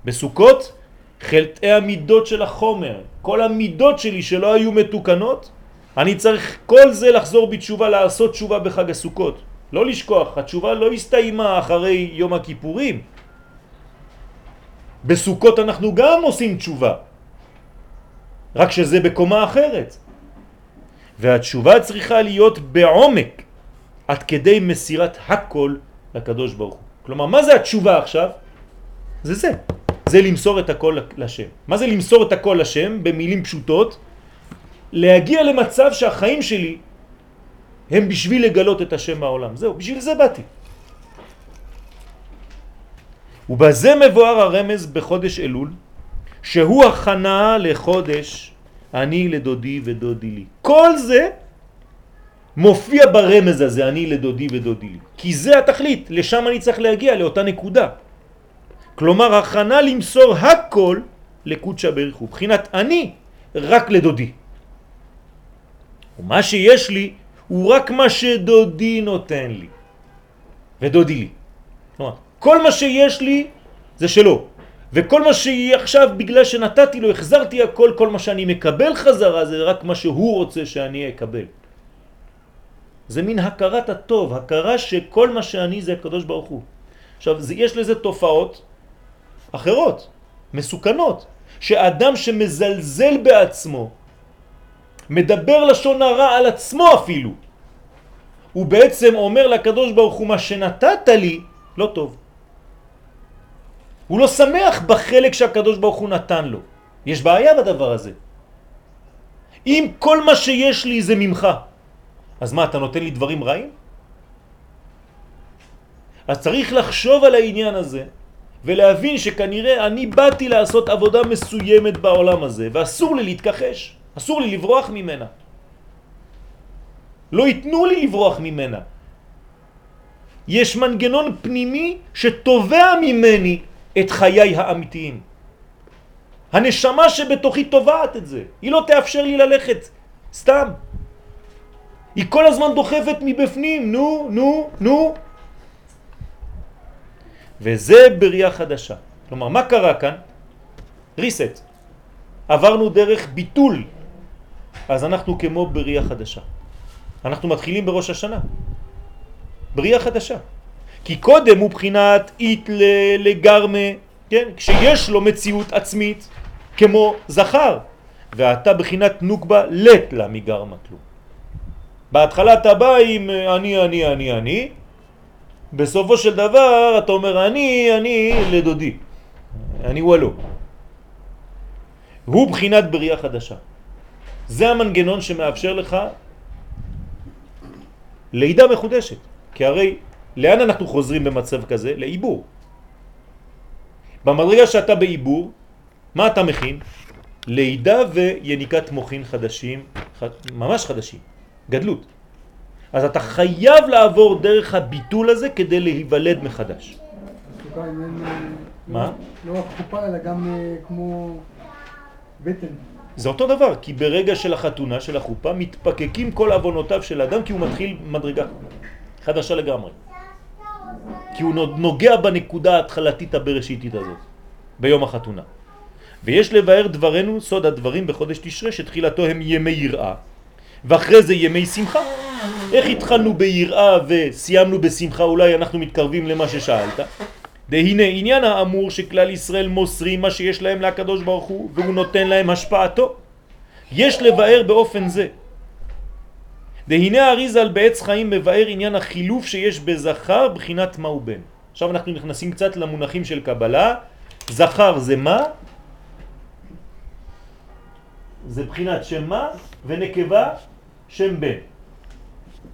בסוכות, חלטי המידות של החומר, כל המידות שלי שלא היו מתוקנות, אני צריך כל זה לחזור בתשובה, לעשות תשובה בחג הסוכות. לא לשכוח, התשובה לא הסתיימה אחרי יום הכיפורים. בסוכות אנחנו גם עושים תשובה, רק שזה בקומה אחרת. והתשובה צריכה להיות בעומק, עד כדי מסירת הכל לקדוש ברוך הוא. כלומר, מה זה התשובה עכשיו? זה זה. זה למסור את הכל לשם. מה זה למסור את הכל לשם? במילים פשוטות, להגיע למצב שהחיים שלי הם בשביל לגלות את השם בעולם. זהו, בשביל זה באתי. ובזה מבואר הרמז בחודש אלול, שהוא הכנה לחודש אני לדודי ודודי לי. כל זה מופיע ברמז הזה, אני לדודי ודודי לי. כי זה התכלית, לשם אני צריך להגיע, לאותה נקודה. כלומר, הכנה למסור הכל לקודשא בריך הוא. בחינת אני רק לדודי. ומה שיש לי הוא רק מה שדודי נותן לי. ודודי לי. כלומר, כל מה שיש לי זה שלו. וכל מה שיהיה עכשיו בגלל שנתתי לו, החזרתי הכל, כל מה שאני מקבל חזרה זה רק מה שהוא רוצה שאני אקבל. זה מין הכרת הטוב, הכרה שכל מה שאני זה הקדוש ברוך הוא. עכשיו, זה, יש לזה תופעות אחרות, מסוכנות, שאדם שמזלזל בעצמו, מדבר לשון הרע על עצמו אפילו, הוא בעצם אומר לקדוש ברוך הוא מה שנתת לי לא טוב. הוא לא שמח בחלק שהקדוש ברוך הוא נתן לו. יש בעיה בדבר הזה. אם כל מה שיש לי זה ממך, אז מה, אתה נותן לי דברים רעים? אז צריך לחשוב על העניין הזה ולהבין שכנראה אני באתי לעשות עבודה מסוימת בעולם הזה ואסור לי להתכחש, אסור לי לברוח ממנה. לא ייתנו לי לברוח ממנה. יש מנגנון פנימי שתובע ממני את חיי האמיתיים. הנשמה שבתוכי תובעת את זה. היא לא תאפשר לי ללכת סתם. היא כל הזמן דוחפת מבפנים, נו, נו, נו. וזה בריאה חדשה. כלומר, מה קרה כאן? ריסט. עברנו דרך ביטול. אז אנחנו כמו בריאה חדשה. אנחנו מתחילים בראש השנה. בריאה חדשה. כי קודם הוא בחינת אית לגרמה, כן? כשיש לו מציאות עצמית כמו זכר, ואתה בחינת נוקבה לט לה מגרמה כלום. בהתחלה אתה בא עם אני, אני, אני, אני, בסופו של דבר אתה אומר אני, אני לדודי, אני וולו. הוא בחינת בריאה חדשה. זה המנגנון שמאפשר לך לידה מחודשת, כי הרי לאן אנחנו חוזרים במצב כזה? לעיבור. במדרגה שאתה בעיבור, מה אתה מכין? לידה ויניקת מוכין חדשים, ממש חדשים, גדלות. אז אתה חייב לעבור דרך הביטול הזה כדי להיוולד מחדש. מה? לא רק חופה אלא גם אה, כמו בטן. זה אותו דבר, כי ברגע של החתונה, של החופה, מתפקקים כל אבונותיו של אדם כי הוא מתחיל מדרגה חדשה לגמרי. כי הוא נוגע בנקודה ההתחלתית הבראשיתית הזאת, ביום החתונה. ויש לבאר דברנו, סוד הדברים בחודש תשרה, שתחילתו הם ימי יראה, ואחרי זה ימי שמחה. איך התחלנו ביראה וסיימנו בשמחה, אולי אנחנו מתקרבים למה ששאלת? דהנה עניין האמור שכלל ישראל מוסרים מה שיש להם להקדוש ברוך הוא והוא נותן להם השפעתו. יש לבאר באופן זה. דהנה האריזל בעץ חיים מבאר עניין החילוף שיש בזכר בחינת מה הוא בן. עכשיו אנחנו נכנסים קצת למונחים של קבלה. זכר זה מה? זה בחינת שמה ונקבה שם בן,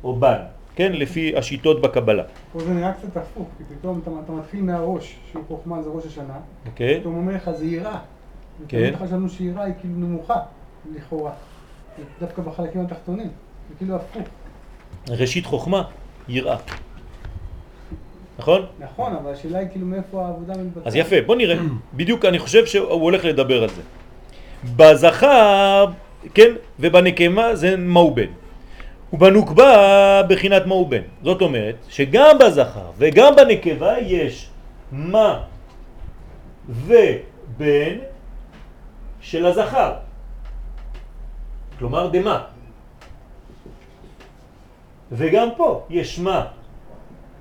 או בן, כן? לפי השיטות בקבלה. פה זה נראה קצת הפוך, כי פתאום אתה, אתה מתחיל מהראש, שהוא חוכמה זה ראש השנה, אוקיי? פתאום אומר לך זה יראה. כן. חשבנו שיראה היא כאילו נמוכה, לכאורה. דווקא בחלקים התחתונים, זה כאילו הפוך. ראשית חוכמה, יראה. נכון? נכון, אבל השאלה היא כאילו מאיפה העבודה מתבצעת. אז יפה, בוא נראה. בדיוק אני חושב שהוא הולך לדבר על זה. בזכר, כן, ובנקמה זה מהו בן. ובנוקבה בחינת מהו בן. זאת אומרת שגם בזכר וגם בנקבה יש מה ובן של הזכר. כלומר דמה. וגם פה יש מה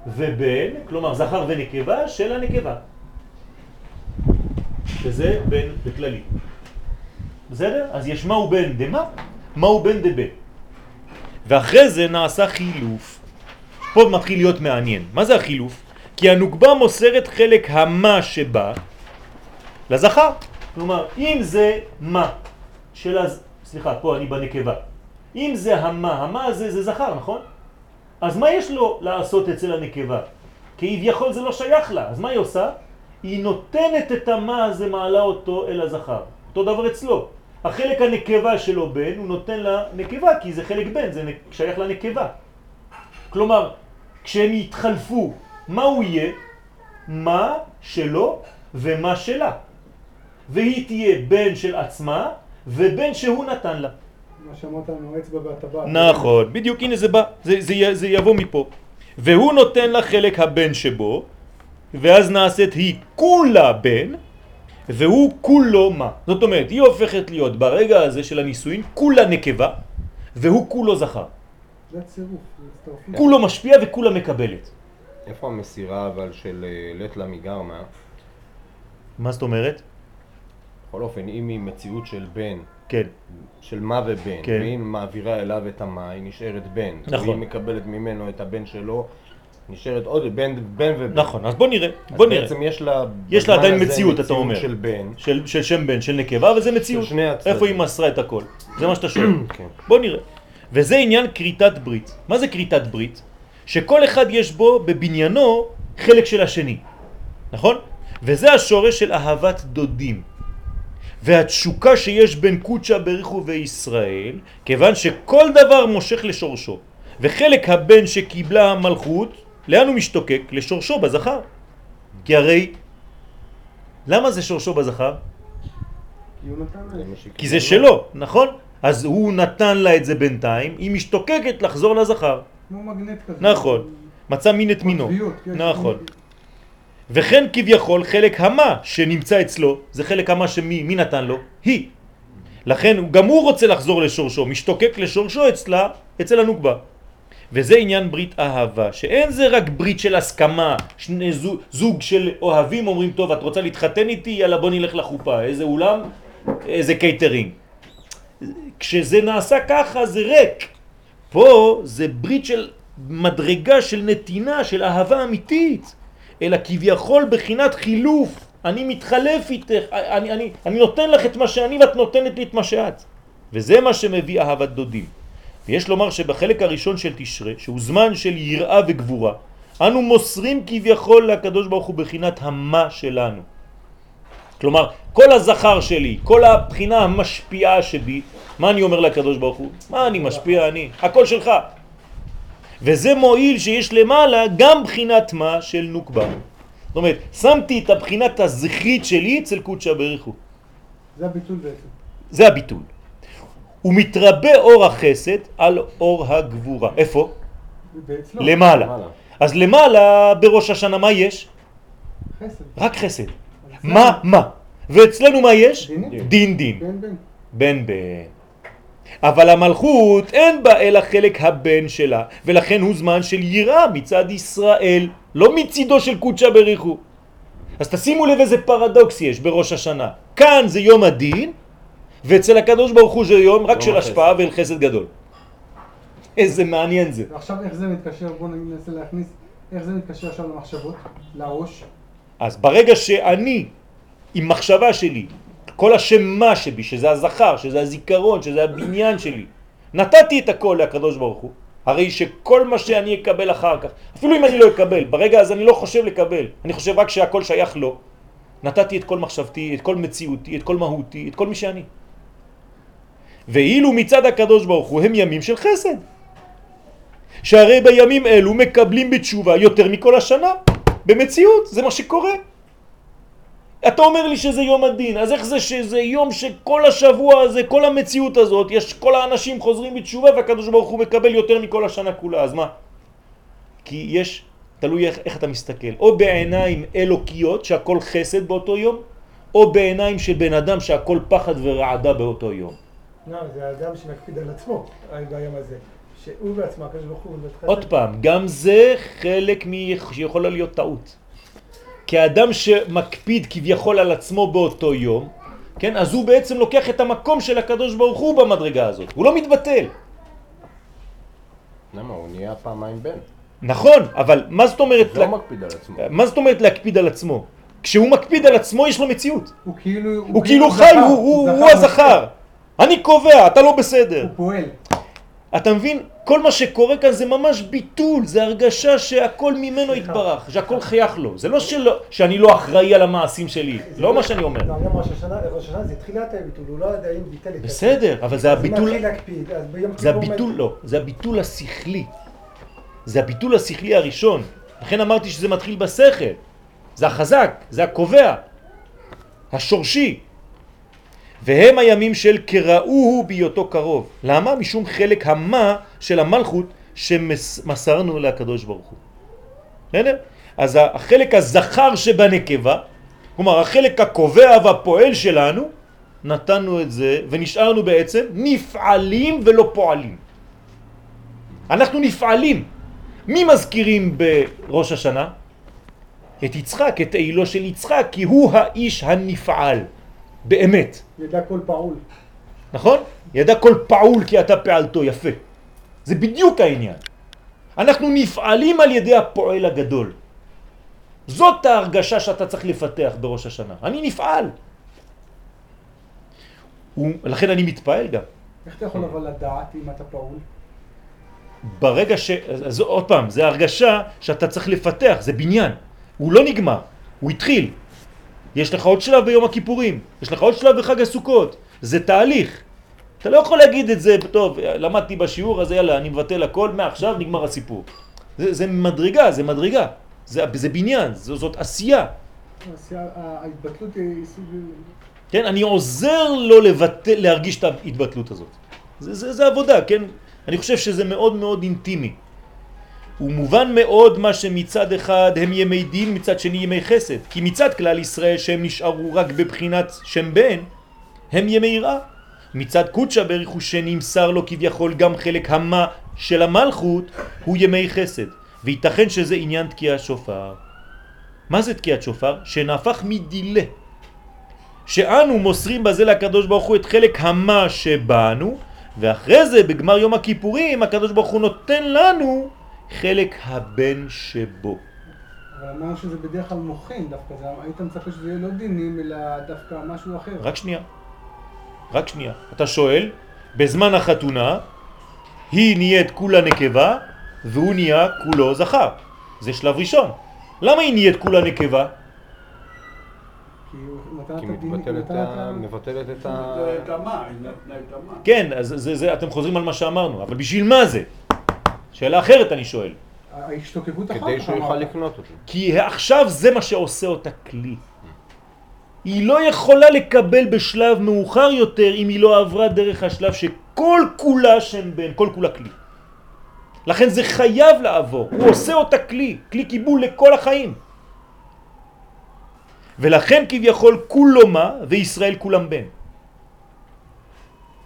ובן, כלומר זכר ונקבה של הנקבה. שזה בן בכללי. בסדר? אז יש מהו בן דמה, מהו בן דבן. ואחרי זה נעשה חילוף. פה מתחיל להיות מעניין. מה זה החילוף? כי הנוקבה מוסרת חלק המה שבה לזכר. כלומר, אם זה מה של הז... סליחה, פה אני בנקבה. אם זה המה, המה הזה זה זכר, נכון? אז מה יש לו לעשות אצל הנקבה? כביכול זה לא שייך לה, אז מה היא עושה? היא נותנת את המה הזה, מעלה אותו אל הזכר. אותו דבר אצלו. החלק הנקבה שלו בן, הוא נותן לנקבה, כי זה חלק בן, זה שייך לנקבה. כלומר, כשהם יתחלפו, מה הוא יהיה? מה שלו ומה שלה. והיא תהיה בן של עצמה ובן שהוא נתן לה. מה שאמרת לנו, אצבע והטבעת. נכון, בדיוק, הנה זה בא, זה, זה, זה יבוא מפה. והוא נותן לה חלק הבן שבו, ואז נעשית היא כולה בן, והוא כולו מה. זאת אומרת, היא הופכת להיות ברגע הזה של הנישואין כולה נקבה, והוא כולו זכר. זה. כולו משפיע וכולה מקבלת. איפה המסירה אבל של אה, לט לה מגרמה? מה זאת אומרת? בכל אופן, אם היא מציאות של בן, כן, של מה ובן, כן. והיא מעבירה אליו את המה, היא נשארת בן. נכון. והיא מקבלת ממנו את הבן שלו, נשארת עוד בן, בן ובן. נכון, אז בוא נראה, אז בוא נראה. בעצם יש לה... יש לה עדיין מציאות, אתה אומר. של בן. של, של שם בן, של נקבה, וזה מציאות. של שני הצדדים. איפה היא מסרה את הכל? זה מה שאתה שואל. כן. בוא נראה. וזה עניין כריתת ברית. מה זה כריתת ברית? שכל אחד יש בו בבניינו חלק של השני, נכון? וזה השורש של אהבת דודים. והתשוקה שיש בין קודשה בריחו וישראל, כיוון שכל דבר מושך לשורשו. וחלק הבן שקיבלה המלכות, לאן הוא משתוקק? לשורשו בזכר. כי הרי, למה זה שורשו בזכר? כי זה שלו, נכון? אז הוא נתן לה את זה בינתיים, היא משתוקקת לחזור לזכר. כמו מגנט כזה. נכון. מצא מין את מינו. כן. נכון. וכן כביכול חלק המה שנמצא אצלו, זה חלק המה שמי מי נתן לו? היא. לכן גם הוא רוצה לחזור לשורשו, משתוקק לשורשו אצלה, אצל הנוקבה. וזה עניין ברית אהבה, שאין זה רק ברית של הסכמה, שני זוג, זוג של אוהבים אומרים, טוב, את רוצה להתחתן איתי? יאללה בוא נלך לחופה, איזה אולם, איזה קייטרינג. כשזה נעשה ככה זה ריק. פה זה ברית של מדרגה של נתינה, של אהבה אמיתית, אלא כביכול בחינת חילוף. אני מתחלף איתך, אני, אני, אני נותן לך את מה שאני ואת נותנת לי את מה שאת. וזה מה שמביא אהבת דודים. ויש לומר שבחלק הראשון של תשרה, שהוא זמן של יראה וגבורה, אנו מוסרים כביכול לקדוש ברוך הוא בחינת המה שלנו. כלומר, כל הזכר שלי, כל הבחינה המשפיעה שבי, מה אני אומר לקדוש ברוך הוא? מה אני משפיע אני? הכל שלך. וזה מועיל שיש למעלה גם בחינת מה של נוקבה. זאת אומרת, שמתי את הבחינת הזכרית שלי אצל קודשא בריחו. זה הביטול בעצם. זה הביטול. הוא מתרבה אור החסד על אור הגבורה. איפה? למעלה. למעלה. אז למעלה בראש השנה מה יש? חסד. רק חסד. מה? מה? ואצלנו מה יש? דין דין. בן בן. אבל המלכות אין בה אלא חלק הבן שלה, ולכן הוא זמן של יראה מצד ישראל, לא מצידו של קודשא בריחו. אז תשימו לב איזה פרדוקס יש בראש השנה. כאן זה יום הדין, ואצל הקדוש ברוך הוא זה יום רק של. השפעה ואל חסד גדול. איזה מעניין זה. ועכשיו איך זה מתקשר, בואו ננסה להכניס, איך זה מתקשר עכשיו למחשבות, לראש. אז ברגע שאני, עם מחשבה שלי, כל השם מה שבי, שזה הזכר, שזה הזיכרון, שזה הבניין שלי, נתתי את הכל לקדוש ברוך הוא, הרי שכל מה שאני אקבל אחר כך, אפילו אם אני לא אקבל, ברגע הזה אני לא חושב לקבל, אני חושב רק שהכל שייך לו. נתתי את כל מחשבתי, את כל מציאותי, את כל מהותי, את כל מי שאני. ואילו מצד הקדוש ברוך הוא הם ימים של חסד. שהרי בימים אלו מקבלים בתשובה יותר מכל השנה, במציאות, זה מה שקורה. אתה אומר לי שזה יום הדין, אז איך זה שזה יום שכל השבוע הזה, כל המציאות הזאת, יש כל האנשים חוזרים בתשובה והקדוש ברוך הוא מקבל יותר מכל השנה כולה, אז מה? כי יש, תלוי איך, איך אתה מסתכל, או בעיניים אלוקיות שהכל חסד באותו יום, או בעיניים של בן אדם שהכל פחד ורעדה באותו יום. לא, זה האדם שמקפיד על עצמו ביום הזה. שהוא בעצמו, הקדוש ברוך הוא. עוד פעם, גם זה חלק. שיכולה להיות טעות. כי האדם שמקפיד כביכול על עצמו באותו יום, כן, אז הוא בעצם לוקח את המקום של הקדוש ברוך הוא במדרגה הזאת, הוא לא מתבטל. למה? הוא נהיה פעמיים בן. נכון, אבל מה זאת אומרת, לא לה- מקפיד על עצמו. מה זאת אומרת להקפיד על עצמו? כשהוא מקפיד על עצמו יש לו מציאות. הוא כאילו... הוא כאילו חי, זכר, הוא- הוא זכר הוא הזכר. אני קובע, אתה לא בסדר. הוא פועל. אתה מבין? כל מה שקורה כאן זה ממש ביטול, זה הרגשה שהכל ממנו התברך, שהכל חייך לו. זה לא שלא, שאני לא אחראי על המעשים שלי, לא מה שאני אומר. יום ראש השנה, ראש השנה זה תחילת הביטול, הוא לא יודע אם ביטל את בסדר, אבל זה הביטול, זה הביטול, לא, זה הביטול השכלי. זה הביטול השכלי הראשון. לכן אמרתי שזה מתחיל בשכל. זה החזק, זה הקובע, השורשי. והם הימים של קראוהו בהיותו קרוב. למה? משום חלק המה של המלכות שמסרנו לקדוש ברוך הוא. בסדר? אז החלק הזכר שבנקבה, כלומר החלק הקובע והפועל שלנו, נתנו את זה ונשארנו בעצם נפעלים ולא פועלים. אנחנו נפעלים. מי מזכירים בראש השנה? את יצחק, את העילו של יצחק, כי הוא האיש הנפעל, באמת. ידע כל פעול. נכון? ידע כל פעול כי אתה פעלתו, יפה. זה בדיוק העניין. אנחנו נפעלים על ידי הפועל הגדול. זאת ההרגשה שאתה צריך לפתח בראש השנה. אני נפעל. ולכן אני מתפעל גם. איך אתה יכול אבל לדעת אם אתה פעול? ברגע ש... אז עוד פעם, זה הרגשה שאתה צריך לפתח, זה בניין. הוא לא נגמר, הוא התחיל. יש לך עוד שלב ביום הכיפורים, יש לך עוד שלב בחג הסוכות, זה תהליך. אתה לא יכול להגיד את זה, טוב, למדתי בשיעור, אז יאללה, אני מבטל הכל, מעכשיו נגמר הסיפור. זה, זה מדרגה, זה מדרגה, זה, זה בניין, זו, זאת עשייה. ההתבטלות היא סוג... כן, אני עוזר לו לבטל, להרגיש את ההתבטלות הזאת. זה, זה, זה עבודה, כן? אני חושב שזה מאוד מאוד אינטימי. הוא מובן מאוד מה שמצד אחד הם ימי דין, מצד שני ימי חסד. כי מצד כלל ישראל שהם נשארו רק בבחינת שם בן, הם ימי יראה. מצד קודשא הוא שנמסר לו כביכול גם חלק המה של המלכות, הוא ימי חסד. וייתכן שזה עניין תקיע שופר. מה זה תקיעת שופר? שנהפך מדילה. שאנו מוסרים בזה לקדוש ברוך הוא את חלק המה שבנו, ואחרי זה בגמר יום הכיפורים הקדוש ברוך הוא נותן לנו חלק הבן שבו. אבל אמרנו שזה בדרך כלל מוחין דווקא, זה- היית מצפה שזה יהיה לא דינים, אלא דווקא משהו אחר. רק שנייה, רק שנייה. אתה שואל, בזמן החתונה היא נהיית כולה נקבה והוא נהיה כולו זכר. זה שלב ראשון. למה היא נהיית כולה נקבה? כי מבטלת את ה... זה את המה, היא נתנה את המה. כן, אז זה, זה, אתם חוזרים על מה שאמרנו, אבל בשביל מה זה? שאלה אחרת אני שואל. ההשתוקקות אחר כך. כדי שהוא יוכל. לקנות אותו. כי עכשיו זה מה שעושה אותה כלי. היא לא יכולה לקבל בשלב מאוחר יותר אם היא לא עברה דרך השלב שכל כולה שם בן, כל כולה כלי. לכן זה חייב לעבור, הוא עושה אותה כלי, כלי קיבול לכל החיים. ולכן כביכול כולו מה וישראל כולם בן.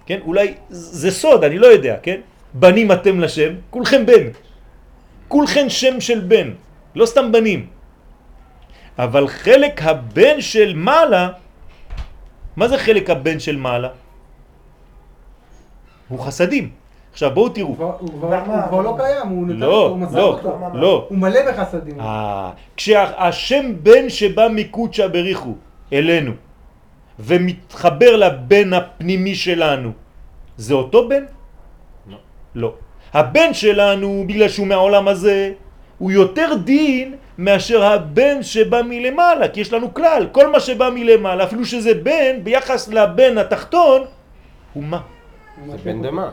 כן, אולי זה סוד, אני לא יודע, כן? בנים אתם לשם, כולכם בן. כולכם שם של בן, לא סתם בנים. אבל חלק הבן של מעלה, מה זה חלק הבן של מעלה? הוא חסדים. עכשיו בואו תראו. הוא כבר- לא קיים, הוא נתן אותו, לא, הוא מסר לא, אותו. לא. הוא מלא בחסדים. אה, כשהשם בן שבא מקודשא בריחו אלינו ומתחבר לבן הפנימי שלנו, זה אותו בן? לא. הבן שלנו, בגלל שהוא מהעולם הזה, הוא יותר דין מאשר הבן שבא מלמעלה, כי יש לנו כלל, כל מה שבא מלמעלה, אפילו שזה בן, ביחס לבן התחתון, הוא מה? זה בן דמה.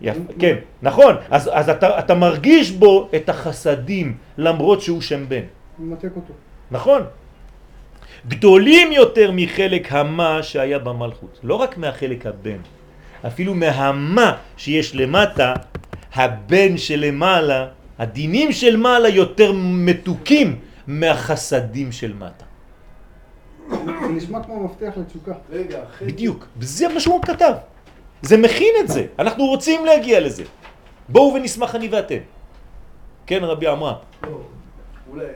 יפ, כן, נכון, אז, אז אתה, אתה מרגיש בו את החסדים למרות שהוא שם בן, מנתק אותו. נכון? גדולים יותר מחלק המה שהיה במלכות, לא רק מהחלק הבן, אפילו מהמה שיש למטה, הבן שלמעלה, הדינים של מעלה יותר מתוקים מהחסדים של מטה. זה נשמע כמו מפתח לתשוקה. רגע, אחרי... בדיוק, זה מה שהוא כתב. זה מכין את זה, אנחנו רוצים להגיע לזה. בואו ונשמח אני ואתם. כן, רבי עמרם. לא, אולי, אה,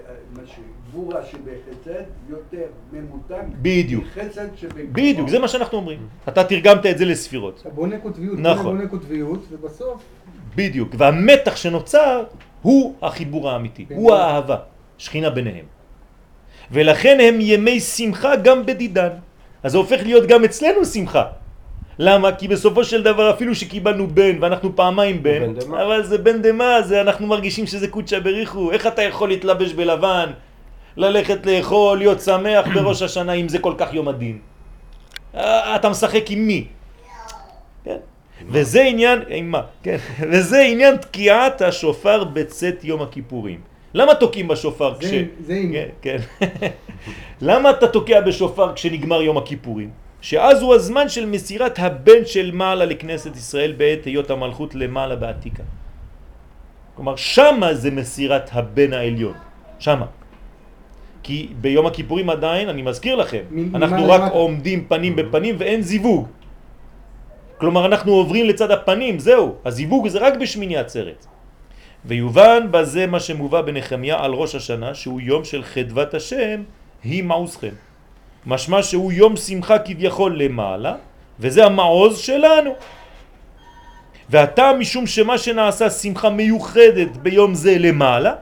מה שגבורה שבחסד יותר ממותג בדיוק. מחסד שבגבורה. בדיוק, זה מה שאנחנו אומרים. אתה תרגמת את זה לספירות. אתה בונה קוטביות, נכון. בונה קוטביות, ובסוף בדיוק, והמתח שנוצר הוא החיבור האמיתי. הוא האהבה, שכינה ביניהם. ולכן הם ימי שמחה גם בדידן. אז זה הופך להיות גם אצלנו שמחה. למה? כי בסופו של דבר אפילו שקיבלנו בן ואנחנו פעמיים בן. אבל זה בן דמה, זה אנחנו מרגישים שזה קודשא בריחו. איך אתה יכול להתלבש בלבן, ללכת לאכול, להיות שמח בראש השנה אם זה כל כך יום הדין? אה, אתה משחק עם מי? כן. וזה עניין, עם מה? כן. וזה עניין תקיעת השופר בצאת יום הכיפורים. למה תוקעים בשופר כש... זה עם- כן, כן. למה אתה תוקע בשופר כשנגמר יום הכיפורים? שאז הוא הזמן של מסירת הבן של מעלה לכנסת ישראל בעת היות המלכות למעלה בעתיקה. כלומר, שמה זה מסירת הבן העליון. שמה. כי ביום הכיפורים עדיין, אני מזכיר לכם, מ- אנחנו רק למטה. עומדים פנים בפנים ואין זיווג. כלומר, אנחנו עוברים לצד הפנים, זהו. הזיווג זה רק בשמיני עצרת. ויובן בזה מה שמובא בנחמיה על ראש השנה, שהוא יום של חדוות השם, היא מעוזכם. משמע שהוא יום שמחה כביכול למעלה, וזה המעוז שלנו. והטעם משום שמה שנעשה שמחה מיוחדת ביום זה למעלה,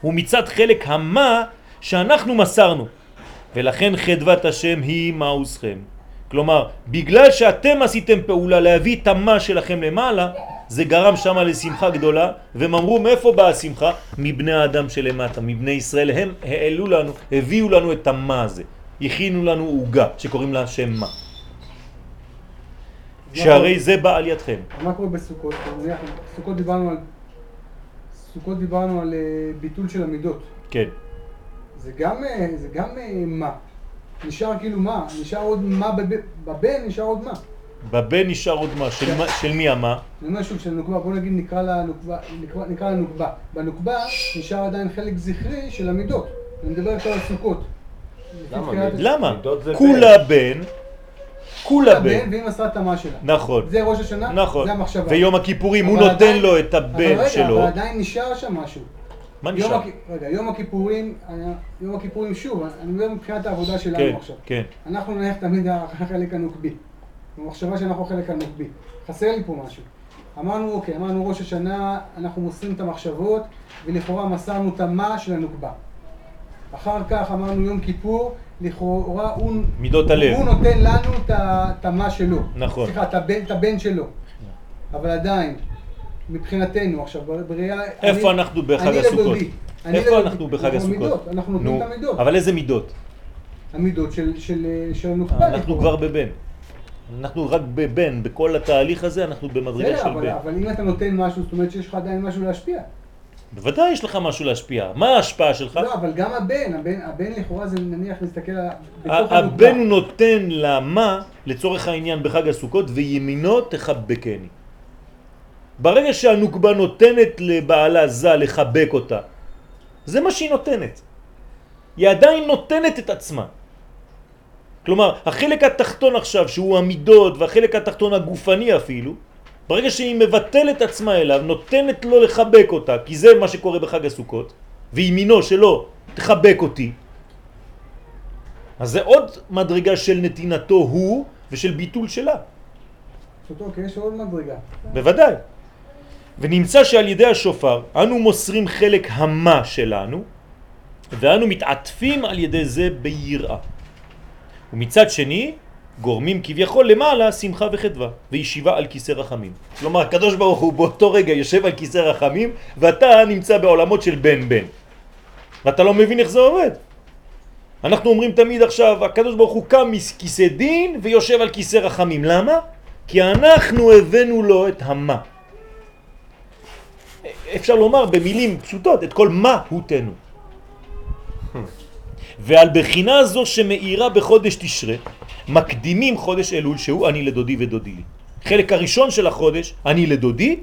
הוא מצד חלק המה שאנחנו מסרנו. ולכן חדוות השם היא מעוזכם. כלומר, בגלל שאתם עשיתם פעולה להביא את המה שלכם למעלה, זה גרם שם לשמחה גדולה, והם אמרו מאיפה באה השמחה? מבני האדם שלמטה, מבני ישראל, הם העלו לנו, הביאו לנו את המה הזה, הכינו לנו עוגה שקוראים לה שם מה. שהרי זה בא על ידכם. מה קורה בסוכות? סוכות דיברנו על... סוכות דיברנו על אה, ביטול של המידות. כן. זה גם, אה, זה גם אה, מה. נשאר כאילו מה, נשאר עוד מה בב- בבן, נשאר עוד מה. בבן נשאר עוד מה, של, מה- של מי המה? שוב, של נוקבה, בוא נגיד נקרא לה נוקבה, נקרא, נקרא לה נוקבה. בנוקבה נשאר עדיין חלק זכרי של המידות. אני מדבר יותר על סוכות. למה? כולה בן, כולה בן. והיא מסרה את המה שלה. נכון. זה ראש השנה, נכון. זה המחשבה. ויום הכיפורים הוא אבל נותן עדיין- לו את אבל הבן רגע, שלו. אבל עדיין נשאר שם משהו. מה נשאר? רגע, יום הכיפורים, היה- יום הכיפורים שוב, אני מדבר מבחינת העבודה שלנו כן, עכשיו. כן. אנחנו נלך תמיד החלק הנוקבי. במחשבה שאנחנו החלק הנוקבי. חסר לי פה משהו. אמרנו, אוקיי, אמרנו ראש השנה, אנחנו מוסרים את המחשבות, ולכאורה מסרנו את המה של הנוקבה. אחר כך אמרנו יום כיפור, לכאורה הוא, מידות הלב. הוא נותן לנו את המה שלו. נכון. סליחה, את הבן, את הבן שלו. אבל עדיין, מבחינתנו, עכשיו, בראייה... איפה אני- אנחנו בחג אני הסוכות? איפה לבדי. אנחנו בחג הסוכות? אנחנו נותנים נו, את המידות. אבל איזה מידות? המידות של, של, של הנוקבה. אנחנו. כבר בבן. אנחנו רק בבן, בכל התהליך הזה אנחנו במדרגה של אבל, בן. אבל אם אתה נותן משהו, זאת אומרת שיש לך עדיין משהו להשפיע. בוודאי יש לך משהו להשפיע. מה ההשפעה שלך? לא, אבל גם הבן, הבן, הבן לכאורה זה נניח להסתכל על... הבן נותן למה, לצורך העניין בחג הסוכות, וימינו תחבקני. ברגע שהנוקבה נותנת לבעלה זה לחבק אותה, זה מה שהיא נותנת. היא עדיין נותנת את עצמה. כלומר, החלק התחתון עכשיו, שהוא המידות, והחלק התחתון הגופני אפילו, ברגע שהיא מבטלת עצמה אליו, נותנת לו לחבק אותה, כי זה מה שקורה בחג הסוכות, וימינו שלו תחבק אותי, אז זה עוד מדרגה של נתינתו הוא ושל ביטול שלה. אומרת, יש עוד מדרגה. בוודאי. ונמצא שעל ידי השופר אנו מוסרים חלק המה שלנו ואנו מתעטפים על ידי זה ביראה. ומצד שני, גורמים כביכול למעלה שמחה וחדווה וישיבה על כיסא רחמים. כלומר, הקדוש ברוך הוא באותו רגע יושב על כיסא רחמים ואתה נמצא בעולמות של בן בן. ואתה לא מבין איך זה עובד. אנחנו אומרים תמיד עכשיו, הקדוש ברוך הוא קם מכיסא דין ויושב על כיסא רחמים. למה? כי אנחנו הבאנו לו את המה. אפשר לומר במילים פשוטות את כל מהותנו. ועל בחינה זו שמאירה בחודש תשרה, מקדימים חודש אלול שהוא אני לדודי ודודי לי. חלק הראשון של החודש אני לדודי,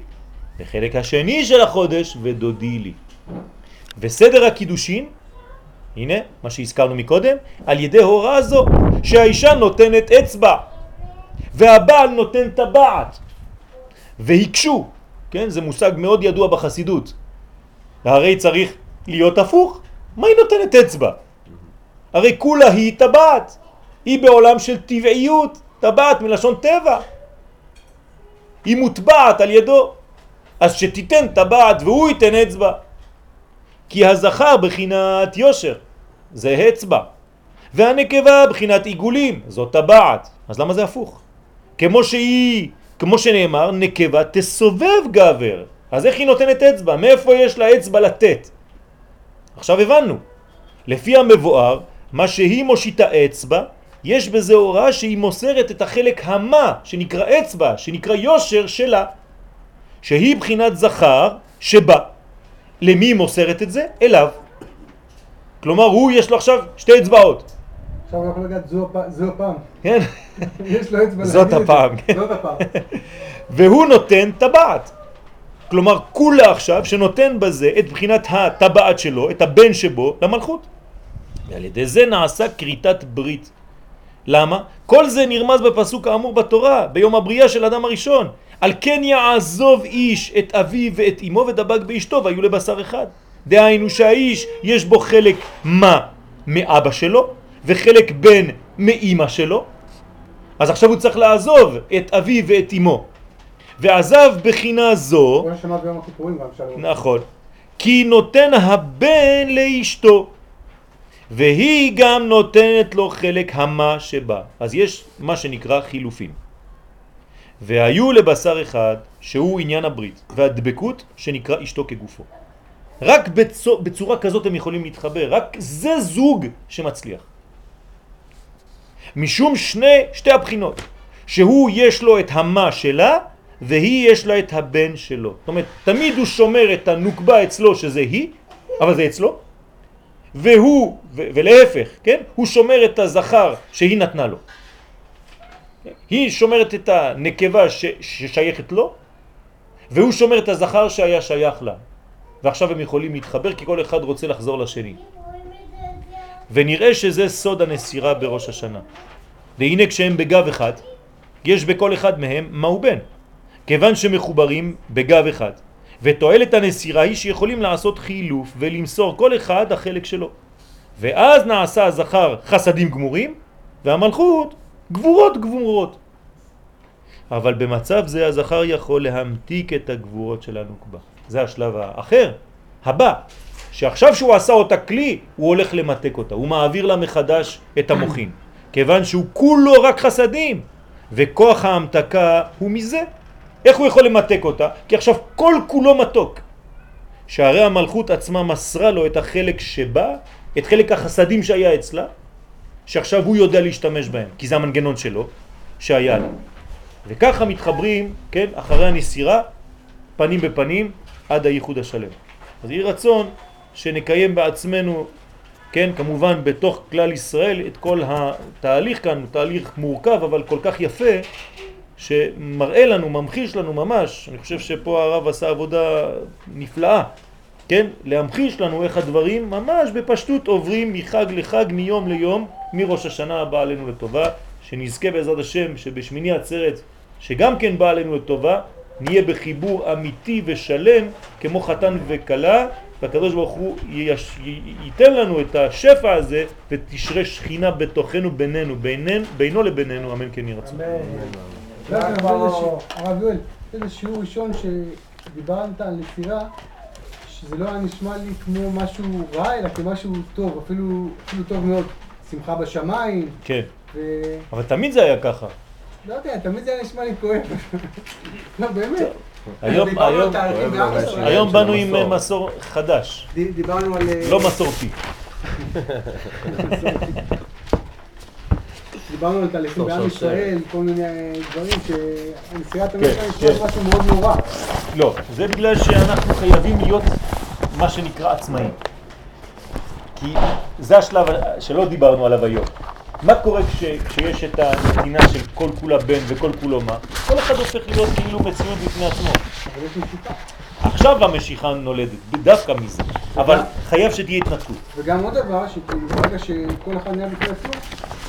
וחלק השני של החודש ודודי לי. וסדר הקידושין, הנה מה שהזכרנו מקודם, על ידי הוראה זו שהאישה נותנת אצבע והבעל נותן טבעת והקשו, כן, זה מושג מאוד ידוע בחסידות. הרי צריך להיות הפוך, מה היא נותנת אצבע? הרי כולה היא טבעת, היא בעולם של טבעיות, טבעת מלשון טבע. היא מוטבעת על ידו, אז שתיתן טבעת והוא ייתן אצבע. כי הזכר בחינת יושר, זה אצבע, והנקבה בחינת עיגולים, זאת טבעת. אז למה זה הפוך? כמו שהיא, כמו שנאמר, נקבה תסובב גבר. אז איך היא נותנת אצבע? מאיפה יש לה אצבע לתת? עכשיו הבנו. לפי המבואר, מה שהיא מושיטה אצבע, יש בזה הוראה שהיא מוסרת את החלק המה, שנקרא אצבע, שנקרא יושר שלה, שהיא בחינת זכר שבא. למי מוסרת את זה? אליו. כלומר, הוא יש לו עכשיו שתי אצבעות. עכשיו הוא יכול לגעת זו הפ- זו הפעם. כן? יש לו אצבע זאת. הפעם. זאת הפעם. והוא נותן טבעת. כלומר, כולה עכשיו שנותן בזה את בחינת הטבעת שלו, את הבן שבו, למלכות. ועל ידי זה נעשה כריתת ברית. למה? כל זה נרמז בפסוק האמור בתורה, ביום הבריאה של אדם הראשון. על כן יעזוב איש את אביו ואת אמו ודבק באשתו והיו לבשר אחד. דהיינו שהאיש יש בו חלק מה מאבא שלו וחלק בן מאימא שלו. אז עכשיו הוא צריך לעזוב את אביו ואת אמו. ועזב בחינה זו. נכון, כי נותן הבן לאשתו, והיא גם נותנת לו חלק המה שבא. אז יש מה שנקרא חילופים. והיו לבשר אחד, שהוא עניין הברית, והדבקות שנקרא אשתו כגופו. רק בצו, בצורה כזאת הם יכולים להתחבר, רק זה זוג שמצליח. משום שני, שתי הבחינות, שהוא יש לו את המה שלה, והיא יש לה את הבן שלו. זאת אומרת, תמיד הוא שומר את הנוקבה אצלו שזה היא, אבל זה אצלו, והוא, ו- ולהפך, כן? הוא שומר את הזכר שהיא נתנה לו. היא שומרת את הנקבה ש- ששייכת לו, והוא שומר את הזכר שהיה שייך לה. ועכשיו הם יכולים להתחבר כי כל אחד רוצה לחזור לשני. ונראה שזה סוד הנסירה בראש השנה. והנה כשהם בגב אחד, יש בכל אחד מהם מהו בן. כיוון שמחוברים בגב אחד. ותועלת הנסירה היא שיכולים לעשות חילוף ולמסור כל אחד החלק שלו. ואז נעשה הזכר חסדים גמורים והמלכות גבורות גבורות. אבל במצב זה הזכר יכול להמתיק את הגבורות של הנוקבה. זה השלב האחר, הבא, שעכשיו שהוא עשה אותה כלי, הוא הולך למתק אותה, הוא מעביר לה מחדש את המוחין, כיוון שהוא כולו רק חסדים, וכוח ההמתקה הוא מזה. איך הוא יכול למתק אותה? כי עכשיו כל כולו מתוק. שהרי המלכות עצמה מסרה לו את החלק שבא, את חלק החסדים שהיה אצלה, שעכשיו הוא יודע להשתמש בהם, כי זה המנגנון שלו, שהיה לה. וככה מתחברים, כן, אחרי הנסירה, פנים בפנים, עד הייחוד השלם. אז יהי רצון שנקיים בעצמנו, כן, כמובן בתוך כלל ישראל, את כל התהליך כאן, הוא תהליך מורכב אבל כל כך יפה, שמראה לנו, ממחיש לנו ממש, אני חושב שפה הרב עשה עבודה נפלאה, כן? להמחיש לנו איך הדברים ממש בפשטות עוברים מחג לחג, מיום ליום, מראש השנה הבא עלינו לטובה, שנזכה בעזרת השם שבשמיני עצרת, שגם כן בא עלינו לטובה, נהיה בחיבור אמיתי ושלם כמו חתן וכלה, והקדוש ברוך הוא יש, י, ייתן לנו את השפע הזה ותשרה שכינה בתוכנו בינינו, בינן, בינו לבינינו, אמן כן ירצו. לא, הרב יואל, איזה שיעור ראשון שדיברת על נסירה, שזה לא היה נשמע לי כמו משהו רע, אלא כמשהו טוב, אפילו, אפילו טוב מאוד. שמחה בשמיים, כן, ו... אבל תמיד זה היה ככה. לא יודע, תמיד זה היה נשמע לי כואב. לא, באמת. היום, היום, ישראל. היום באנו עם. מסור חדש, ד- דיברנו על... אה, לא מסורתי. דיברנו על תהליכים בעם ישראל, כל מיני אה, דברים שהנשיאת כן, המשנה כן. יש משהו מאוד נורא. לא, זה בגלל שאנחנו חייבים להיות מה שנקרא עצמאים. כי זה השלב שלא דיברנו עליו היום. מה קורה כש, כשיש את הנתינה של כל כולה בן וכל כולו מה? כל אחד הופך להיות כאילו מציאות בפני עצמו. עכשיו המשיכה נולדת, דווקא מזה. אבל חייב שתהיה התנתקות. וגם עוד דבר, שכאילו ברגע שכל אחד נהיה בפני עצמו,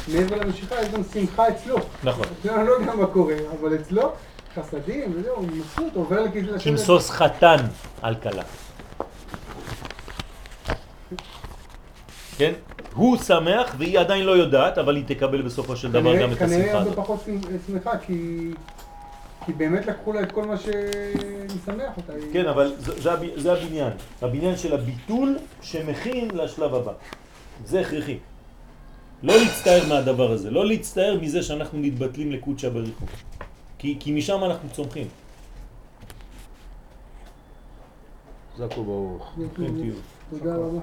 מעבר למשיכה יש גם שמחה אצלו. נכון. אני לא יודע מה קורה, אבל אצלו חסדים וזהו, מבסוט, עובר לכיוון לשבת. כמסוס חתן על כלה. כן? הוא שמח והיא עדיין לא יודעת, אבל היא תקבל בסופו של דבר כנראה- גם את השמחה כנראה הרבה הזאת. פחות שמחה, כי... כי באמת לקחו לה את כל מה שמשמח אותה. כן, אבל זה, זה, זה הבניין. הבניין של הביטול שמכין לשלב הבא. זה הכרחי. לא להצטער מהדבר הזה, לא להצטער מזה שאנחנו מתבטלים לקודשא בריחו. כי, כי משם אנחנו צומחים. זקו ברוך. תודה רבה.